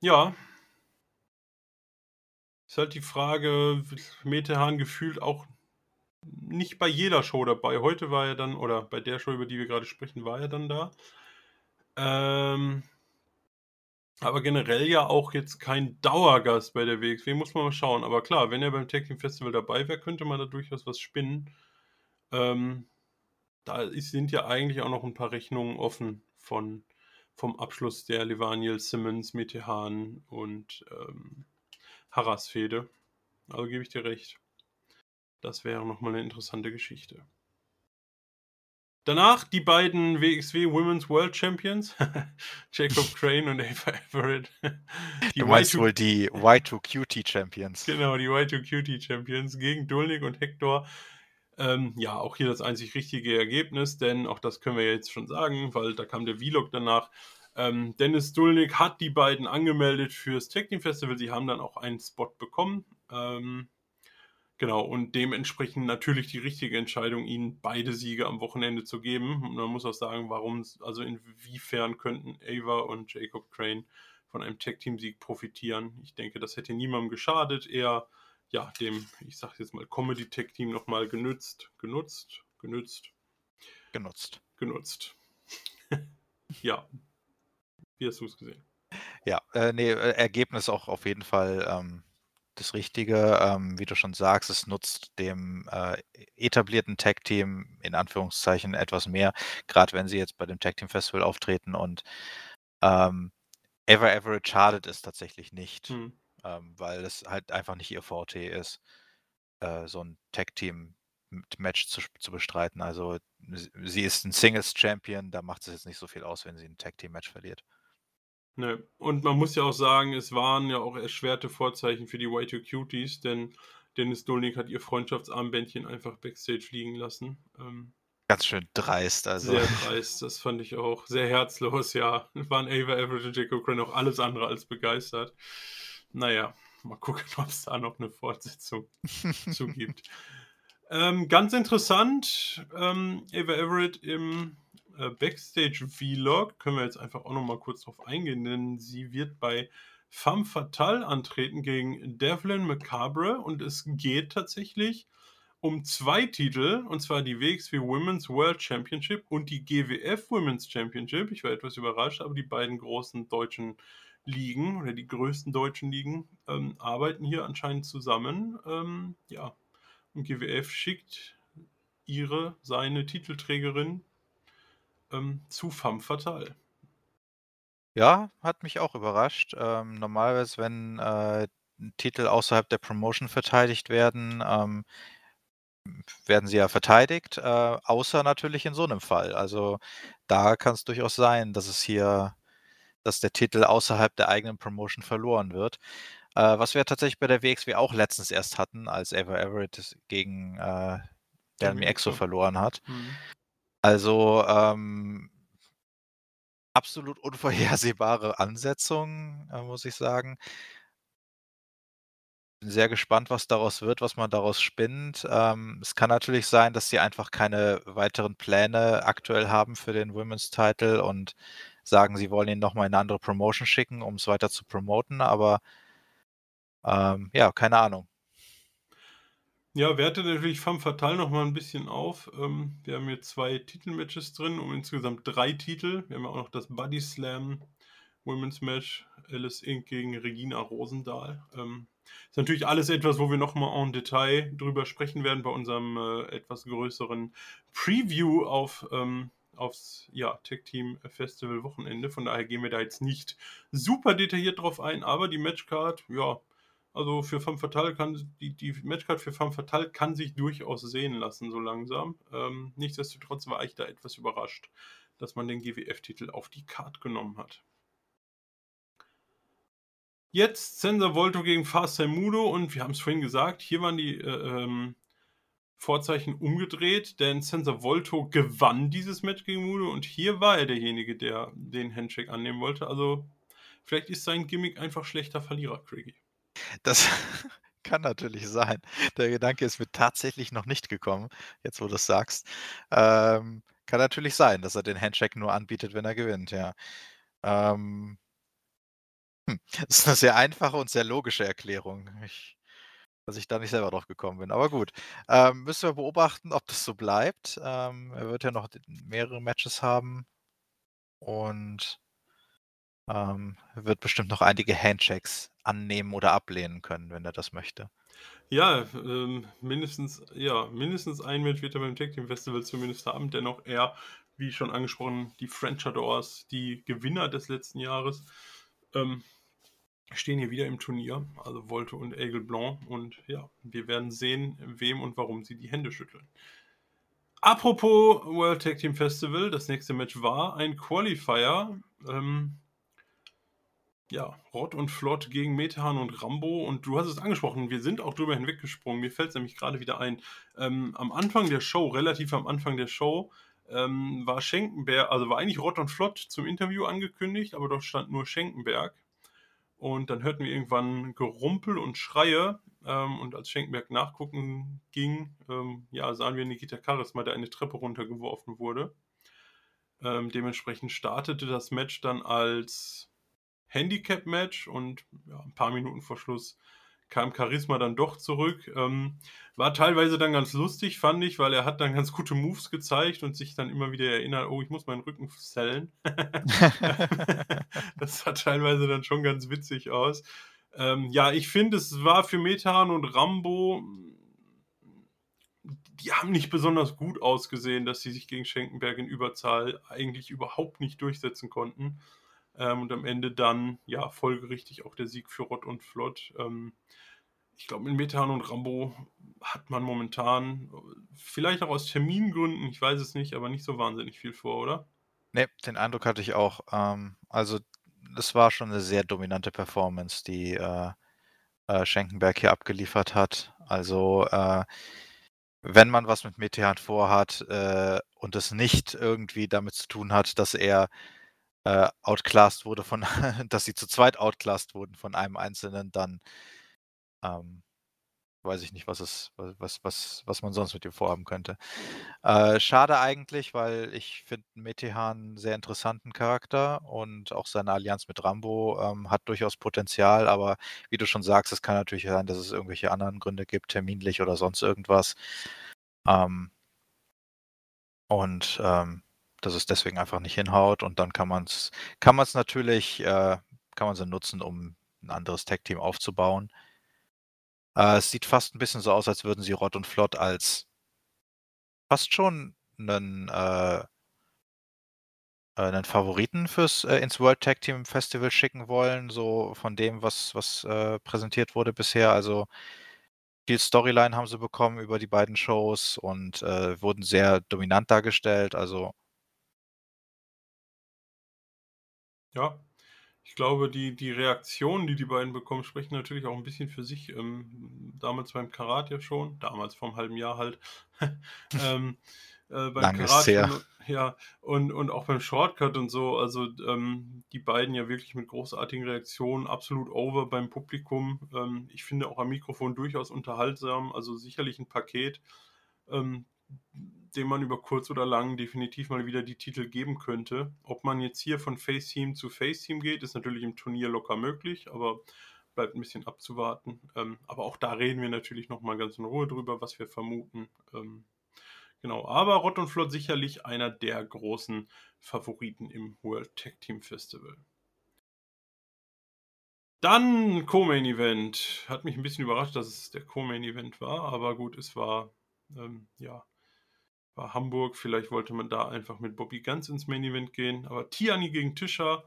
Ja, ist halt die Frage, Metehan gefühlt auch nicht bei jeder Show dabei. Heute war er dann, oder bei der Show, über die wir gerade sprechen, war er dann da. Ähm, aber generell ja auch jetzt kein Dauergast bei der WXW, muss man mal schauen. Aber klar, wenn er beim Tag Team Festival dabei wäre, könnte man da durchaus was spinnen. Ähm, da sind ja eigentlich auch noch ein paar Rechnungen offen von, vom Abschluss der Levaniel Simmons, Metehan und ähm, Harras-Fehde. Also gebe ich dir recht. Das wäre nochmal eine interessante Geschichte. Danach die beiden WXW Women's World Champions, Jacob Crane und Ava Everett. Die du meinst y wohl die Y2QT Champions. Genau, die Y2QT Champions gegen Dulnik und Hector. Ähm, ja, auch hier das einzig richtige Ergebnis, denn auch das können wir jetzt schon sagen, weil da kam der Vlog danach. Ähm, Dennis Dulnik hat die beiden angemeldet fürs Tag Team Festival. Sie haben dann auch einen Spot bekommen. Ähm, genau, und dementsprechend natürlich die richtige Entscheidung, ihnen beide Siege am Wochenende zu geben. Und man muss auch sagen, warum, also inwiefern könnten Ava und Jacob Crane von einem Tag Team Sieg profitieren. Ich denke, das hätte niemandem geschadet. Eher, ja, dem, ich sag jetzt mal, Comedy Tag Team nochmal genützt, genutzt, genützt. Genutzt. Genutzt. ja, wie hast du es gesehen? Ja, äh, nee, äh, Ergebnis auch auf jeden Fall ähm, das Richtige. Ähm, wie du schon sagst, es nutzt dem äh, etablierten Tag-Team in Anführungszeichen etwas mehr, gerade wenn sie jetzt bei dem Tag-Team Festival auftreten und ähm, Ever Average schadet es tatsächlich nicht, hm. ähm, weil es halt einfach nicht ihr VT ist, äh, so ein Tag-Team Match zu, zu bestreiten. Also sie ist ein Singles-Champion, da macht es jetzt nicht so viel aus, wenn sie ein Tag-Team-Match verliert. Ne. Und man muss ja auch sagen, es waren ja auch erschwerte Vorzeichen für die White Cuties, denn Dennis Dolnik hat ihr Freundschaftsarmbändchen einfach Backstage liegen lassen. Ähm, Ganz schön dreist, also. Sehr dreist, das fand ich auch. Sehr herzlos, ja. Waren Ava Everett und Jacob Crane auch alles andere als begeistert. Naja, mal gucken, ob es da noch eine Fortsetzung zu gibt. Ähm, ganz interessant, ähm, Ava Everett im äh, Backstage-Vlog, können wir jetzt einfach auch noch mal kurz drauf eingehen, denn sie wird bei Femme Fatale antreten gegen Devlin Macabre und es geht tatsächlich um zwei Titel, und zwar die WXW Women's World Championship und die GWF Women's Championship. Ich war etwas überrascht, aber die beiden großen deutschen Ligen oder die größten deutschen Ligen ähm, arbeiten hier anscheinend zusammen. Ähm, ja, und GWF schickt ihre, seine Titelträgerin ähm, zu Femme Fatale. Ja, hat mich auch überrascht. Ähm, normalerweise, wenn äh, Titel außerhalb der Promotion verteidigt werden, ähm, werden sie ja verteidigt, äh, außer natürlich in so einem Fall. Also da kann es durchaus sein, dass es hier, dass der Titel außerhalb der eigenen Promotion verloren wird. Äh, was wir tatsächlich bei der WXW auch letztens erst hatten, als Ever Everett gegen äh, Delmi Exo verloren hat. Mhm. Also ähm, absolut unvorhersehbare Ansetzung, äh, muss ich sagen. Bin sehr gespannt, was daraus wird, was man daraus spinnt. Ähm, es kann natürlich sein, dass sie einfach keine weiteren Pläne aktuell haben für den Women's Title und sagen, sie wollen ihn nochmal in eine andere Promotion schicken, um es weiter zu promoten, aber ähm, ja, keine Ahnung. Ja, wertet natürlich Femme Fatale noch mal ein bisschen auf. Ähm, wir haben hier zwei Titelmatches drin, um insgesamt drei Titel. Wir haben auch noch das Body Slam Women's Match, Alice Inc. gegen Regina Rosendahl. Ähm, ist natürlich alles etwas, wo wir noch mal en Detail drüber sprechen werden bei unserem äh, etwas größeren Preview auf ähm, aufs ja, Tech Team Festival Wochenende. Von daher gehen wir da jetzt nicht super detailliert drauf ein, aber die Matchcard, ja, also für Femme Fatale kann die, die Matchcard für Femme Fatale kann sich durchaus sehen lassen, so langsam. Ähm, nichtsdestotrotz war ich da etwas überrascht, dass man den GWF-Titel auf die Card genommen hat. Jetzt Sensor Volto gegen Fast Mudo und wir haben es vorhin gesagt, hier waren die äh, ähm, Vorzeichen umgedreht, denn Sensor Volto gewann dieses Match gegen Mudo und hier war er derjenige, der den Handshake annehmen wollte. Also vielleicht ist sein Gimmick einfach schlechter Verlierer, Craigie. Das kann natürlich sein. Der Gedanke ist mir tatsächlich noch nicht gekommen, jetzt wo du es sagst. Ähm, kann natürlich sein, dass er den Handshake nur anbietet, wenn er gewinnt, ja. Ähm, hm, das ist eine sehr einfache und sehr logische Erklärung. Ich, dass ich da nicht selber drauf gekommen bin. Aber gut. Ähm, müssen wir beobachten, ob das so bleibt. Ähm, er wird ja noch mehrere Matches haben. Und ähm, wird bestimmt noch einige Handshakes annehmen oder ablehnen können, wenn er das möchte. Ja, ähm, mindestens, ja, mindestens ein Match wird er beim Tag Team Festival zumindest haben. Dennoch er, wie schon angesprochen, die French Adors, die Gewinner des letzten Jahres, ähm, stehen hier wieder im Turnier. Also Volte und Aigle Blanc. Und ja, wir werden sehen, wem und warum sie die Hände schütteln. Apropos World Tag Team Festival, das nächste Match war ein Qualifier. Ähm, ja, Rott und Flott gegen Metehan und Rambo. Und du hast es angesprochen, wir sind auch drüber hinweggesprungen. Mir fällt es nämlich gerade wieder ein. Ähm, am Anfang der Show, relativ am Anfang der Show, ähm, war Schenkenberg, also war eigentlich Rott und Flott zum Interview angekündigt, aber dort stand nur Schenkenberg. Und dann hörten wir irgendwann Gerumpel und Schreie. Ähm, und als Schenkenberg nachgucken ging, ähm, ja, sahen wir Nikita Charisma, der eine Treppe runtergeworfen wurde. Ähm, dementsprechend startete das Match dann als Handicap-Match und ja, ein paar Minuten vor Schluss kam Charisma dann doch zurück. Ähm, war teilweise dann ganz lustig, fand ich, weil er hat dann ganz gute Moves gezeigt und sich dann immer wieder erinnert, oh, ich muss meinen Rücken zellen. das sah teilweise dann schon ganz witzig aus. Ähm, ja, ich finde, es war für Metan und Rambo, die haben nicht besonders gut ausgesehen, dass sie sich gegen Schenkenberg in Überzahl eigentlich überhaupt nicht durchsetzen konnten. Ähm, und am Ende dann, ja, folgerichtig auch der Sieg für Rott und Flott. Ähm, ich glaube, mit Metehan und Rambo hat man momentan, vielleicht auch aus Termingründen, ich weiß es nicht, aber nicht so wahnsinnig viel vor, oder? Ne, den Eindruck hatte ich auch. Ähm, also, es war schon eine sehr dominante Performance, die, äh, äh, Schenkenberg hier abgeliefert hat. Also, äh, wenn man was mit Metehan vorhat, äh, und es nicht irgendwie damit zu tun hat, dass er, äh, outclassed wurde von dass sie zu zweit outclassed wurden von einem Einzelnen, dann, ähm weiß ich nicht, was es was was was man sonst mit ihm vorhaben könnte. Äh, schade eigentlich, weil ich finde Metehan 'n sehr interessanten Charakter und auch seine Allianz mit Rambo, ähm, hat durchaus Potenzial, aber wie du schon sagst, es kann natürlich sein, dass es irgendwelche anderen Gründe gibt, terminlich oder sonst irgendwas. Ähm und, ähm, dass es deswegen einfach nicht hinhaut und dann kann man's kann man's natürlich äh, kann man sie nutzen, um 'n anderes Tag-Team aufzubauen. Äh, es sieht fast 'n bisschen so aus, als würden sie Rott und Flott als fast schon 'nen, äh äh, 'nen Favoriten fürs äh, ins World Tag Team Festival schicken wollen, so von dem, was was, äh, präsentiert wurde bisher. Also, viel Storyline haben sie bekommen über die beiden Shows und, äh, wurden sehr dominant dargestellt, also Ja, ich glaube, die die Reaktionen, die die beiden bekommen, sprechen natürlich auch 'n bisschen für sich. Ähm, damals beim Karat ja schon damals vor 'nem halben Jahr halt. Ähm, äh, beim Lang ist's Karat schon, ja, und und auch beim Shortcut und so. Also, ähm, die beiden ja wirklich mit großartigen Reaktionen, absolut over beim Publikum. Ähm, ich finde auch am Mikrofon durchaus unterhaltsam, also sicherlich 'n Paket, ähm, dem man über kurz oder lang definitiv mal wieder die Titel geben könnte. Ob man jetzt hier von Face Team zu Face Team geht, ist natürlich im Turnier locker möglich, aber bleibt 'n bisschen abzuwarten. Ähm, aber auch da reden wir natürlich noch mal ganz in Ruhe drüber, was wir vermuten. Ähm, genau, aber Rott und Flott sicherlich einer der großen Favoriten im World Tag Team Festival. Dann Co-Main Event. Hat mich 'n bisschen überrascht, dass es der Co-Main Event war, aber gut, es war, ähm, ja war Hamburg. Vielleicht wollte man da einfach mit Bobby Guns ins Main Event gehen, aber Tiani gegen Tischer,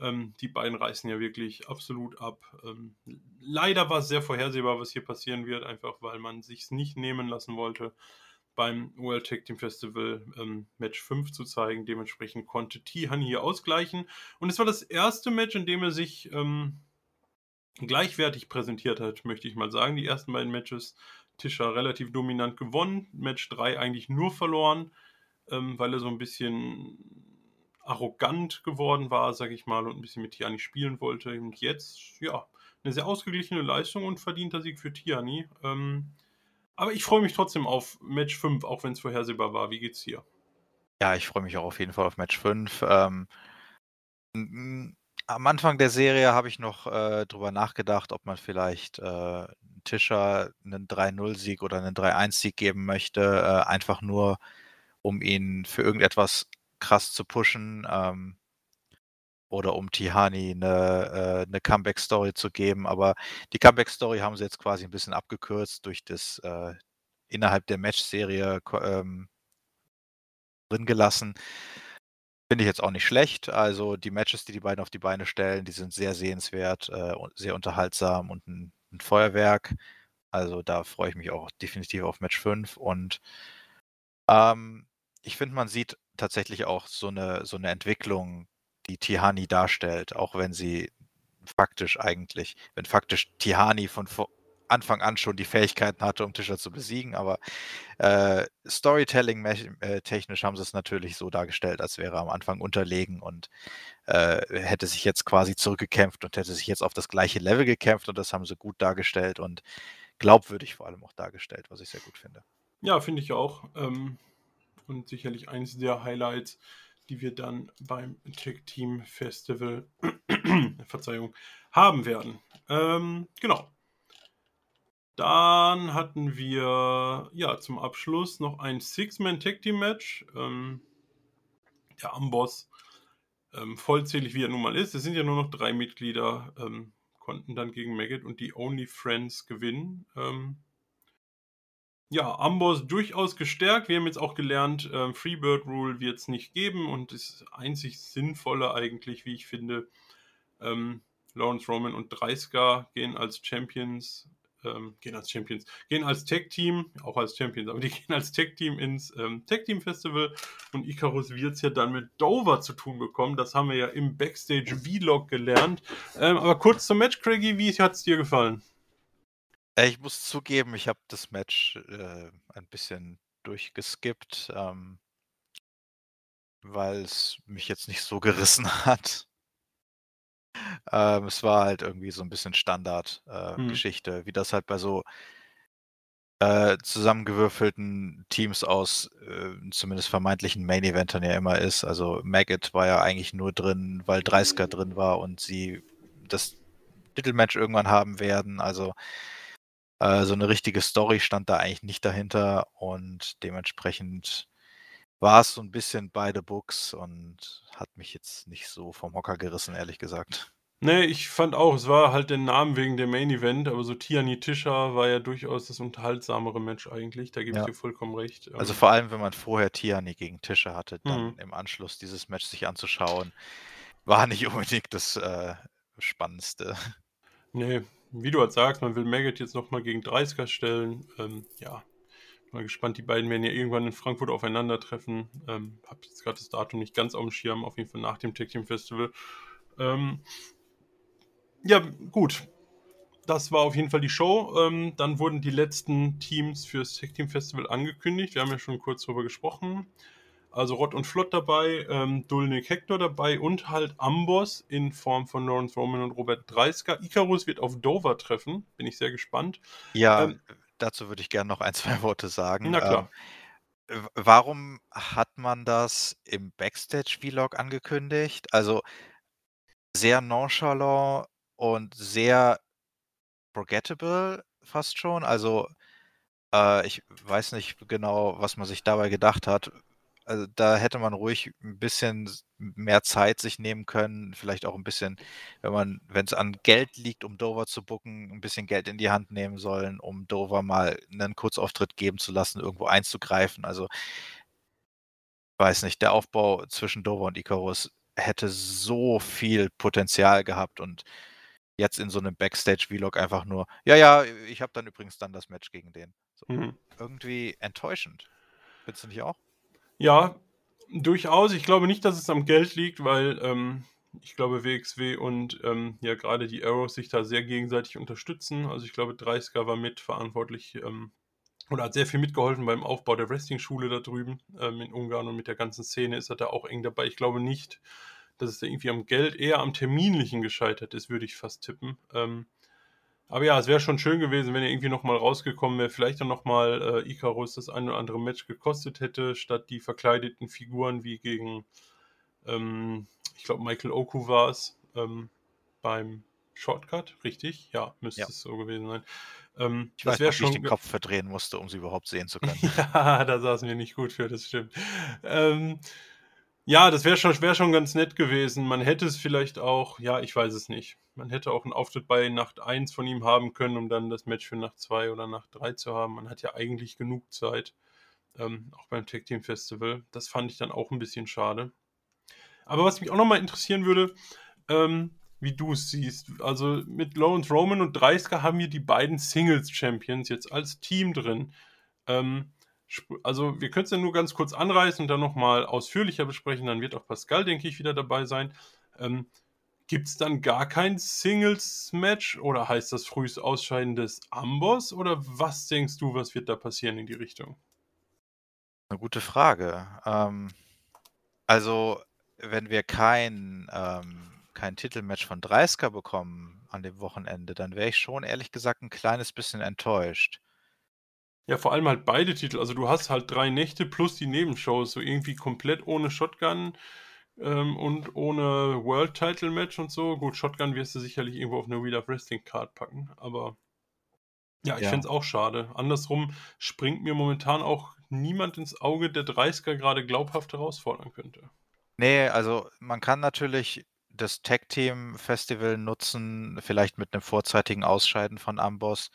ähm, die beiden reißen ja wirklich absolut ab. Ähm, leider war's sehr vorhersehbar, was hier passieren wird, einfach weil man sich's nicht nehmen lassen wollte, beim World Tag Team Festival, ähm, Match 5 zu zeigen. Dementsprechend konnte Tiani hier ausgleichen und es war das 1. Match, in dem er sich, ähm, gleichwertig präsentiert hat, möchte ich mal sagen. Die ersten beiden Matches Tischer relativ dominant gewonnen, Match 3 eigentlich nur verloren, ähm, weil er so 'n bisschen arrogant geworden war, sage ich mal, und 'n bisschen mit Tiani spielen wollte. Und jetzt, ja, 'ne sehr ausgeglichene Leistung und verdienter Sieg für Tiani. Ähm, aber ich freue mich trotzdem auf Match 5, auch wenn's vorhersehbar war. Wie geht's dir? Ja, ich freue mich auch auf jeden Fall auf Match 5. Ähm, hm, am Anfang der Serie habe ich noch, äh, drüber nachgedacht, ob man vielleicht, äh, Tischer 'nen 3-0 Sieg oder 'nen 3-1 Sieg geben möchte, äh, einfach nur, um ihn für irgendetwas krass zu pushen, ähm oder um Tiani 'ne äh, 'ne Comeback-Story zu geben. Aber die Comeback-Story haben sie jetzt quasi 'n bisschen abgekürzt durch das, äh, innerhalb der Matchserie ähm drin gelassen. Finde ich jetzt auch nicht schlecht. Also, die Matches, die die beiden auf die Beine stellen, die sind sehr sehenswert, äh, sehr unterhaltsam und 'n 'n Feuerwerk. Also, da freue ich mich auch definitiv auf Match 5 und ähm, ich finde, man sieht tatsächlich auch so 'ne so 'ne Entwicklung, die Tiani darstellt, auch wenn sie faktisch eigentlich wenn faktisch Tiani von vo Anfang an schon die Fähigkeiten hatte, um Tischer zu besiegen, aber, äh, Storytelling mech äh, haben sie's natürlich so dargestellt, als wäre er am Anfang unterlegen und, äh, hätte sich jetzt quasi zurückgekämpft und hätte sich jetzt auf das gleiche Level gekämpft und das haben sie gut dargestellt und glaubwürdig vor allem auch dargestellt, was ich sehr gut finde. Ja, finde ich auch. Ähm, und sicherlich eins der Highlights, die wir dann beim Tag Team Festival, Verzeihung, haben werden. Ähm, genau. Dann hatten wir, ja, zum Abschluss noch ein Six-Man-Tag-Team-Match. Ähm, der Amboss, ähm, vollzählig wie er nun mal ist, es sind ja nur noch 3 Mitglieder, ähm, konnten dann gegen Maggot und die Only Friends gewinnen. Ähm ja, Amboss durchaus gestärkt. Wir haben jetzt auch gelernt, ähm, Freebird Rule wird's nicht geben und das einzig Sinnvolle eigentlich, wie ich finde, ähm, Lawrence Roman und Dreisker gehen als Champions, ähm, gehen als Champions, gehen als Tag-Team, auch als Champions, aber die gehen als Tag-Team ins ähm, Tag-Team-Festival und Icarus wird es ja dann mit Dover zu tun bekommen. Das haben wir ja im Backstage-Vlog gelernt. Ähm, aber kurz zum Match, Craigie, wie hat es dir gefallen? Äh, ich muss zugeben, ich habe das Match äh, ein bisschen durchgeskippt, ähm, weil es mich jetzt nicht so gerissen hat. Ähm, es war halt irgendwie so ein bisschen Standard-Geschichte, äh, mhm. wie das halt bei so äh, zusammengewürfelten Teams aus äh, zumindest vermeintlichen Main-Eventern ja immer ist. Also Maggot war ja eigentlich nur drin, weil Dreisker drin war und sie das Titelmatch irgendwann haben werden. Also äh, so eine richtige Story stand da eigentlich nicht dahinter und dementsprechend war es so ein bisschen beide Books und hat mich jetzt nicht so vom Hocker gerissen, ehrlich gesagt. Ne, ich fand auch, es war halt der Name wegen dem Main Event, aber so Tiani Tischer war ja durchaus das unterhaltsamere Match eigentlich, da gebe ich dir vollkommen recht. Also ähm vor allem, wenn man vorher Tiani gegen Tischer hatte, dann Mhm. im Anschluss dieses Match sich anzuschauen, war nicht unbedingt das, äh, Spannendste. Ne, wie du halt sagst, man will Maggot jetzt nochmal gegen Dreisker stellen. Ähm, ja, mal gespannt, die beiden werden ja irgendwann in Frankfurt aufeinandertreffen. Ähm, habe jetzt gerade das Datum nicht ganz auf dem Schirm, auf jeden Fall nach dem Tag Team Festival. Ähm, ja, gut. Das war auf jeden Fall die Show. Ähm, dann wurden die letzten Teams fürs Tech Team Festival angekündigt. Wir haben ja schon kurz darüber gesprochen. Also Rott und Flott dabei, ähm, Dulnik Hector dabei und halt Amboss in Form von Lawrence Roman und Robert Dreisker. Icarus wird auf Dover treffen. Bin ich sehr gespannt. Ja, ähm, dazu würde ich gerne noch ein, zwei Worte sagen. Na klar. Ähm, warum hat man das im Backstage-Vlog angekündigt? Also sehr nonchalant und sehr forgettable fast schon. Also, äh, ich weiß nicht genau, was man sich dabei gedacht hat. Also, da hätte man ruhig ein bisschen mehr Zeit sich nehmen können, vielleicht auch ein bisschen, wenn man wenn es an Geld liegt, um Dover zu booken, ein bisschen Geld in die Hand nehmen sollen, um Dover mal einen Kurzauftritt geben zu lassen, irgendwo einzugreifen. Also weiß nicht, der Aufbau zwischen Dover und Icarus hätte so viel Potenzial gehabt und jetzt in so einem Backstage-Vlog einfach nur, ja, ja, ich habe dann übrigens dann das Match gegen den. So, mhm. Irgendwie enttäuschend. Findest du nicht auch? Ja, durchaus. Ich glaube nicht, dass es am Geld liegt, weil ähm, ich glaube, WXW und ähm, ja gerade die Arrows sich da sehr gegenseitig unterstützen. Also ich glaube, 30 war mitverantwortlich ähm, oder hat sehr viel mitgeholfen beim Aufbau der Wrestling-Schule da drüben ähm, in Ungarn und mit der ganzen Szene ist er da auch eng dabei. Ich glaube nicht, dass es da irgendwie am Geld, eher am Terminlichen gescheitert ist, würde ich fast tippen. Ähm, aber ja, es wäre schon schön gewesen, wenn er irgendwie nochmal rausgekommen wäre. Vielleicht dann nochmal äh, Icarus das ein oder andere Match gekostet hätte, statt die verkleideten Figuren wie gegen, ähm, ich glaube, Michael Oku war es ähm, beim Shortcut, richtig? Ja, müsste ja. es so gewesen sein. Ähm, ich weiß, nicht, wie ich den Kopf verdrehen musste, um sie überhaupt sehen zu können. ja, da saß mir nicht gut für, das stimmt. Ähm, ja, das wäre schon, wär schon ganz nett gewesen. Man hätte es vielleicht auch, ja, ich weiß es nicht. Man hätte auch einen Auftritt bei Nacht 1 von ihm haben können, um dann das Match für Nacht 2 oder Nacht 3 zu haben. Man hat ja eigentlich genug Zeit, ähm, auch beim Tag Team Festival. Das fand ich dann auch ein bisschen schade. Aber was mich auch nochmal interessieren würde, ähm, wie du es siehst. Also mit Lawrence Roman und Dreisker haben wir die beiden Singles Champions jetzt als Team drin. Ähm, also wir können es ja nur ganz kurz anreißen und dann nochmal ausführlicher besprechen. Dann wird auch Pascal, denke ich, wieder dabei sein. Ähm, Gibt es dann gar kein Singles-Match oder heißt das frühes Ausscheiden des Amboss? Oder was denkst du, was wird da passieren in die Richtung? Eine gute Frage. Ähm, also, wenn wir kein, ähm, kein Titelmatch von Dreisker bekommen an dem Wochenende, dann wäre ich schon ehrlich gesagt ein kleines bisschen enttäuscht. Ja, vor allem halt beide Titel. Also du hast halt drei Nächte plus die Nebenshows, so irgendwie komplett ohne Shotgun ähm, und ohne World Title Match und so. Gut, Shotgun wirst du sicherlich irgendwo auf eine Wheel of Wrestling Card packen, aber ja, ich ja. fände es auch schade. Andersrum springt mir momentan auch niemand ins Auge, der 30er gerade glaubhaft herausfordern könnte. Nee, also man kann natürlich das Tag Team Festival nutzen, vielleicht mit einem vorzeitigen Ausscheiden von Amboss.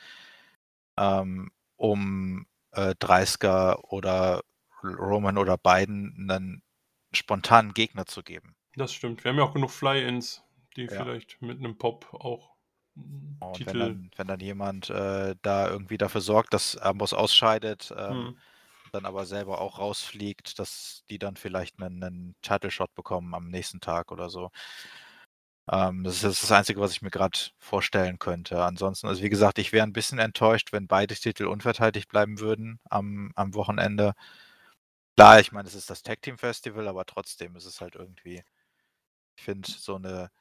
Ähm, um äh, 30er oder Roman oder beiden einen spontanen Gegner zu geben. Das stimmt. Wir haben ja auch genug Fly-Ins, die ja. vielleicht mit einem Pop auch Oh, Titel. Wenn dann, wenn dann jemand äh, da irgendwie dafür sorgt, dass Amboss ausscheidet, ähm, hm. dann aber selber auch rausfliegt, dass die dann vielleicht einen, einen Title-Shot bekommen am nächsten Tag oder so. Ähm, das ist das Einzige, was ich mir gerade vorstellen könnte. Ansonsten, also wie gesagt, ich wäre ein bisschen enttäuscht, wenn beide Titel unverteidigt bleiben würden am, am Wochenende. Klar, ich meine, es ist das Tag Team Festival, aber trotzdem ist es halt irgendwie, ich finde, so eine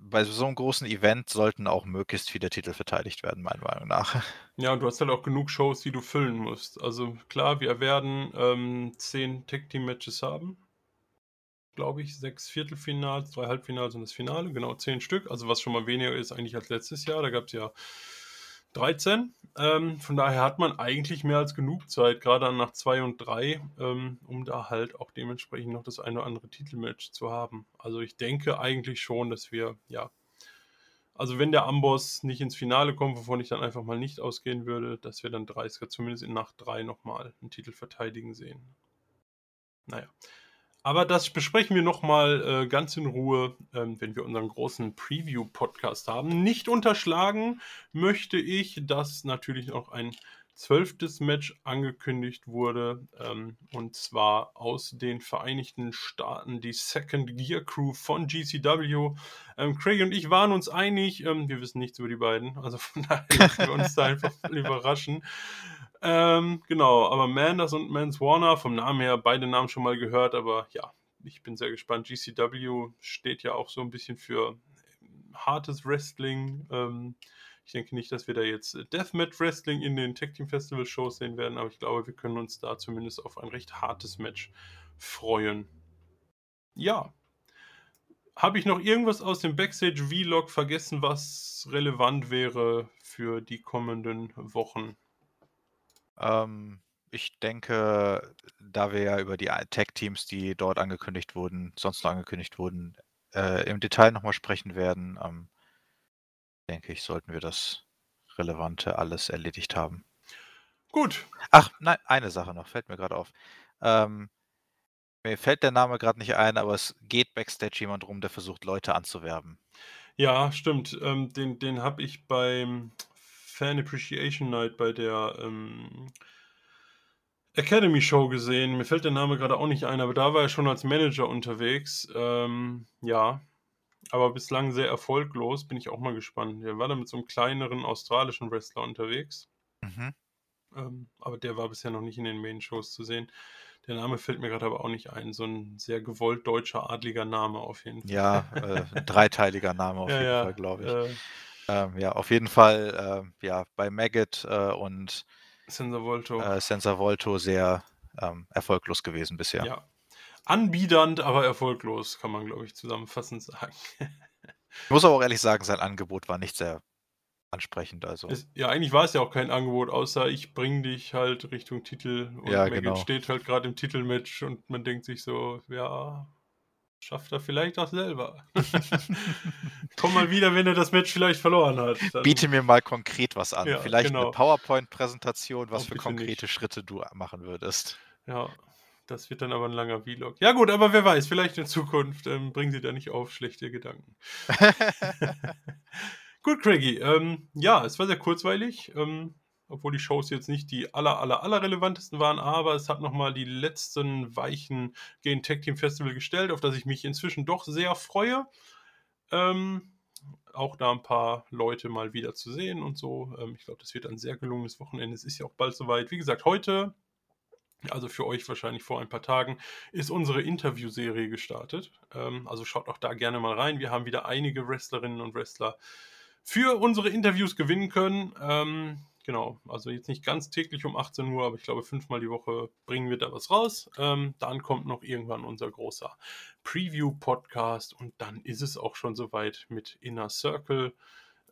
bei so einem großen Event sollten auch möglichst viele Titel verteidigt werden, meiner Meinung nach. Ja, und du hast halt auch genug Shows, die du füllen musst. Also klar, wir werden ähm, zehn Tag-Team-Matches haben. Glaube ich, sechs Viertelfinals, drei Halbfinals und das Finale, genau zehn Stück. Also was schon mal weniger ist eigentlich als letztes Jahr. Da gab es ja 13. Ähm, von daher hat man eigentlich mehr als genug Zeit, gerade nach 2 und 3, ähm, um da halt auch dementsprechend noch das eine oder andere Titelmatch zu haben. Also ich denke eigentlich schon, dass wir, ja, also wenn der Amboss nicht ins Finale kommt, wovon ich dann einfach mal nicht ausgehen würde, dass wir dann 30er zumindest in Nacht 3 nochmal einen Titel verteidigen sehen. Naja. Aber das besprechen wir nochmal äh, ganz in Ruhe, ähm, wenn wir unseren großen Preview-Podcast haben. Nicht unterschlagen möchte ich, dass natürlich noch ein zwölftes Match angekündigt wurde. Ähm, und zwar aus den Vereinigten Staaten, die Second Gear Crew von GCW. Ähm, Craig und ich waren uns einig, ähm, wir wissen nichts über die beiden, also von daher lassen wir uns da einfach überraschen. Ähm, genau, aber Manders und Mans Warner, vom Namen her, beide Namen schon mal gehört, aber ja, ich bin sehr gespannt. GCW steht ja auch so ein bisschen für hartes Wrestling. Ähm, ich denke nicht, dass wir da jetzt Deathmatch Wrestling in den Tag Team Festival Shows sehen werden, aber ich glaube, wir können uns da zumindest auf ein recht hartes Match freuen. Ja. Habe ich noch irgendwas aus dem Backstage Vlog vergessen, was relevant wäre für die kommenden Wochen? Ähm, ich denke, da wir ja über die Tech-Teams, die dort angekündigt wurden, sonst noch angekündigt wurden, äh, im Detail nochmal sprechen werden, ähm, denke ich, sollten wir das Relevante alles erledigt haben. Gut. Ach, nein, eine Sache noch, fällt mir gerade auf. Ähm, mir fällt der Name gerade nicht ein, aber es geht backstage jemand rum, der versucht, Leute anzuwerben. Ja, stimmt. Ähm, den den habe ich beim Fan Appreciation Night bei der ähm, Academy Show gesehen. Mir fällt der Name gerade auch nicht ein, aber da war er schon als Manager unterwegs. Ähm, ja, aber bislang sehr erfolglos. Bin ich auch mal gespannt. Er war da mit so einem kleineren australischen Wrestler unterwegs. Mhm. Ähm, aber der war bisher noch nicht in den Main-Shows zu sehen. Der Name fällt mir gerade aber auch nicht ein. So ein sehr gewollt deutscher adliger Name auf jeden Fall. Ja, äh, dreiteiliger Name auf ja, jeden ja, Fall, glaube ich. Äh, ähm, ja, auf jeden Fall, äh, ja, bei Maggot äh, und Sensor Volto. Äh, Sensor Volto sehr ähm, erfolglos gewesen bisher. Ja. Anbiedernd, aber erfolglos, kann man, glaube ich, zusammenfassend sagen. ich muss aber auch ehrlich sagen, sein Angebot war nicht sehr ansprechend. Also. Es, ja, eigentlich war es ja auch kein Angebot, außer ich bringe dich halt Richtung Titel und ja, Maggot genau. steht halt gerade im Titelmatch und man denkt sich so, ja, schafft er vielleicht auch selber. Komm mal wieder, wenn er das Match vielleicht verloren hat. Dann... Biete mir mal konkret was an. Ja, vielleicht genau. eine PowerPoint-Präsentation, was auch für konkrete nicht. Schritte du machen würdest. Ja, das wird dann aber ein langer Vlog. Ja gut, aber wer weiß, vielleicht in Zukunft ähm, bringen sie da nicht auf schlechte Gedanken. gut, Craigie. Ähm, ja, es war sehr kurzweilig. Ähm, obwohl die Shows jetzt nicht die aller, aller, aller relevantesten waren, aber es hat nochmal die letzten Weichen gegen Tag Team Festival gestellt, auf das ich mich inzwischen doch sehr freue. Ähm, auch da ein paar Leute mal wieder zu sehen und so. Ähm, ich glaube, das wird ein sehr gelungenes Wochenende. Es ist ja auch bald soweit. Wie gesagt, heute, also für euch wahrscheinlich vor ein paar Tagen, ist unsere Interviewserie gestartet. Ähm, also schaut auch da gerne mal rein. Wir haben wieder einige Wrestlerinnen und Wrestler für unsere Interviews gewinnen können. Ähm, Genau, also jetzt nicht ganz täglich um 18 Uhr, aber ich glaube, fünfmal die Woche bringen wir da was raus. Ähm, dann kommt noch irgendwann unser großer Preview-Podcast und dann ist es auch schon soweit mit Inner Circle,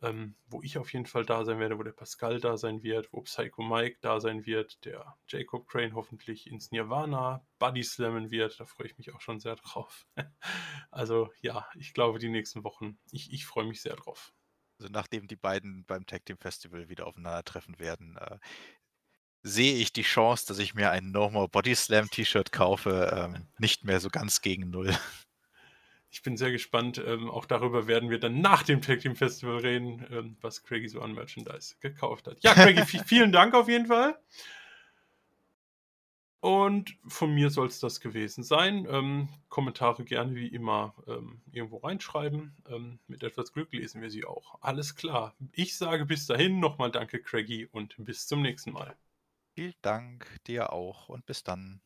ähm, wo ich auf jeden Fall da sein werde, wo der Pascal da sein wird, wo Psycho Mike da sein wird, der Jacob Crane hoffentlich ins Nirvana Buddy slammen wird. Da freue ich mich auch schon sehr drauf. also ja, ich glaube, die nächsten Wochen, ich, ich freue mich sehr drauf. Also nachdem die beiden beim Tag Team Festival wieder aufeinandertreffen werden, äh, sehe ich die Chance, dass ich mir ein No More Body Slam T-Shirt kaufe, ähm, nicht mehr so ganz gegen null. ich bin sehr gespannt. Ähm, auch darüber werden wir dann nach dem Tag Team Festival reden, ähm, was Craigie so an Merchandise gekauft hat. Ja, Craigie, vielen Dank auf jeden Fall. Und von mir soll es das gewesen sein. Ähm, Kommentare gerne wie immer ähm, irgendwo reinschreiben. Ähm, mit etwas Glück lesen wir sie auch. Alles klar. Ich sage bis dahin nochmal Danke, Craigie, und bis zum nächsten Mal. Vielen Dank dir auch und bis dann.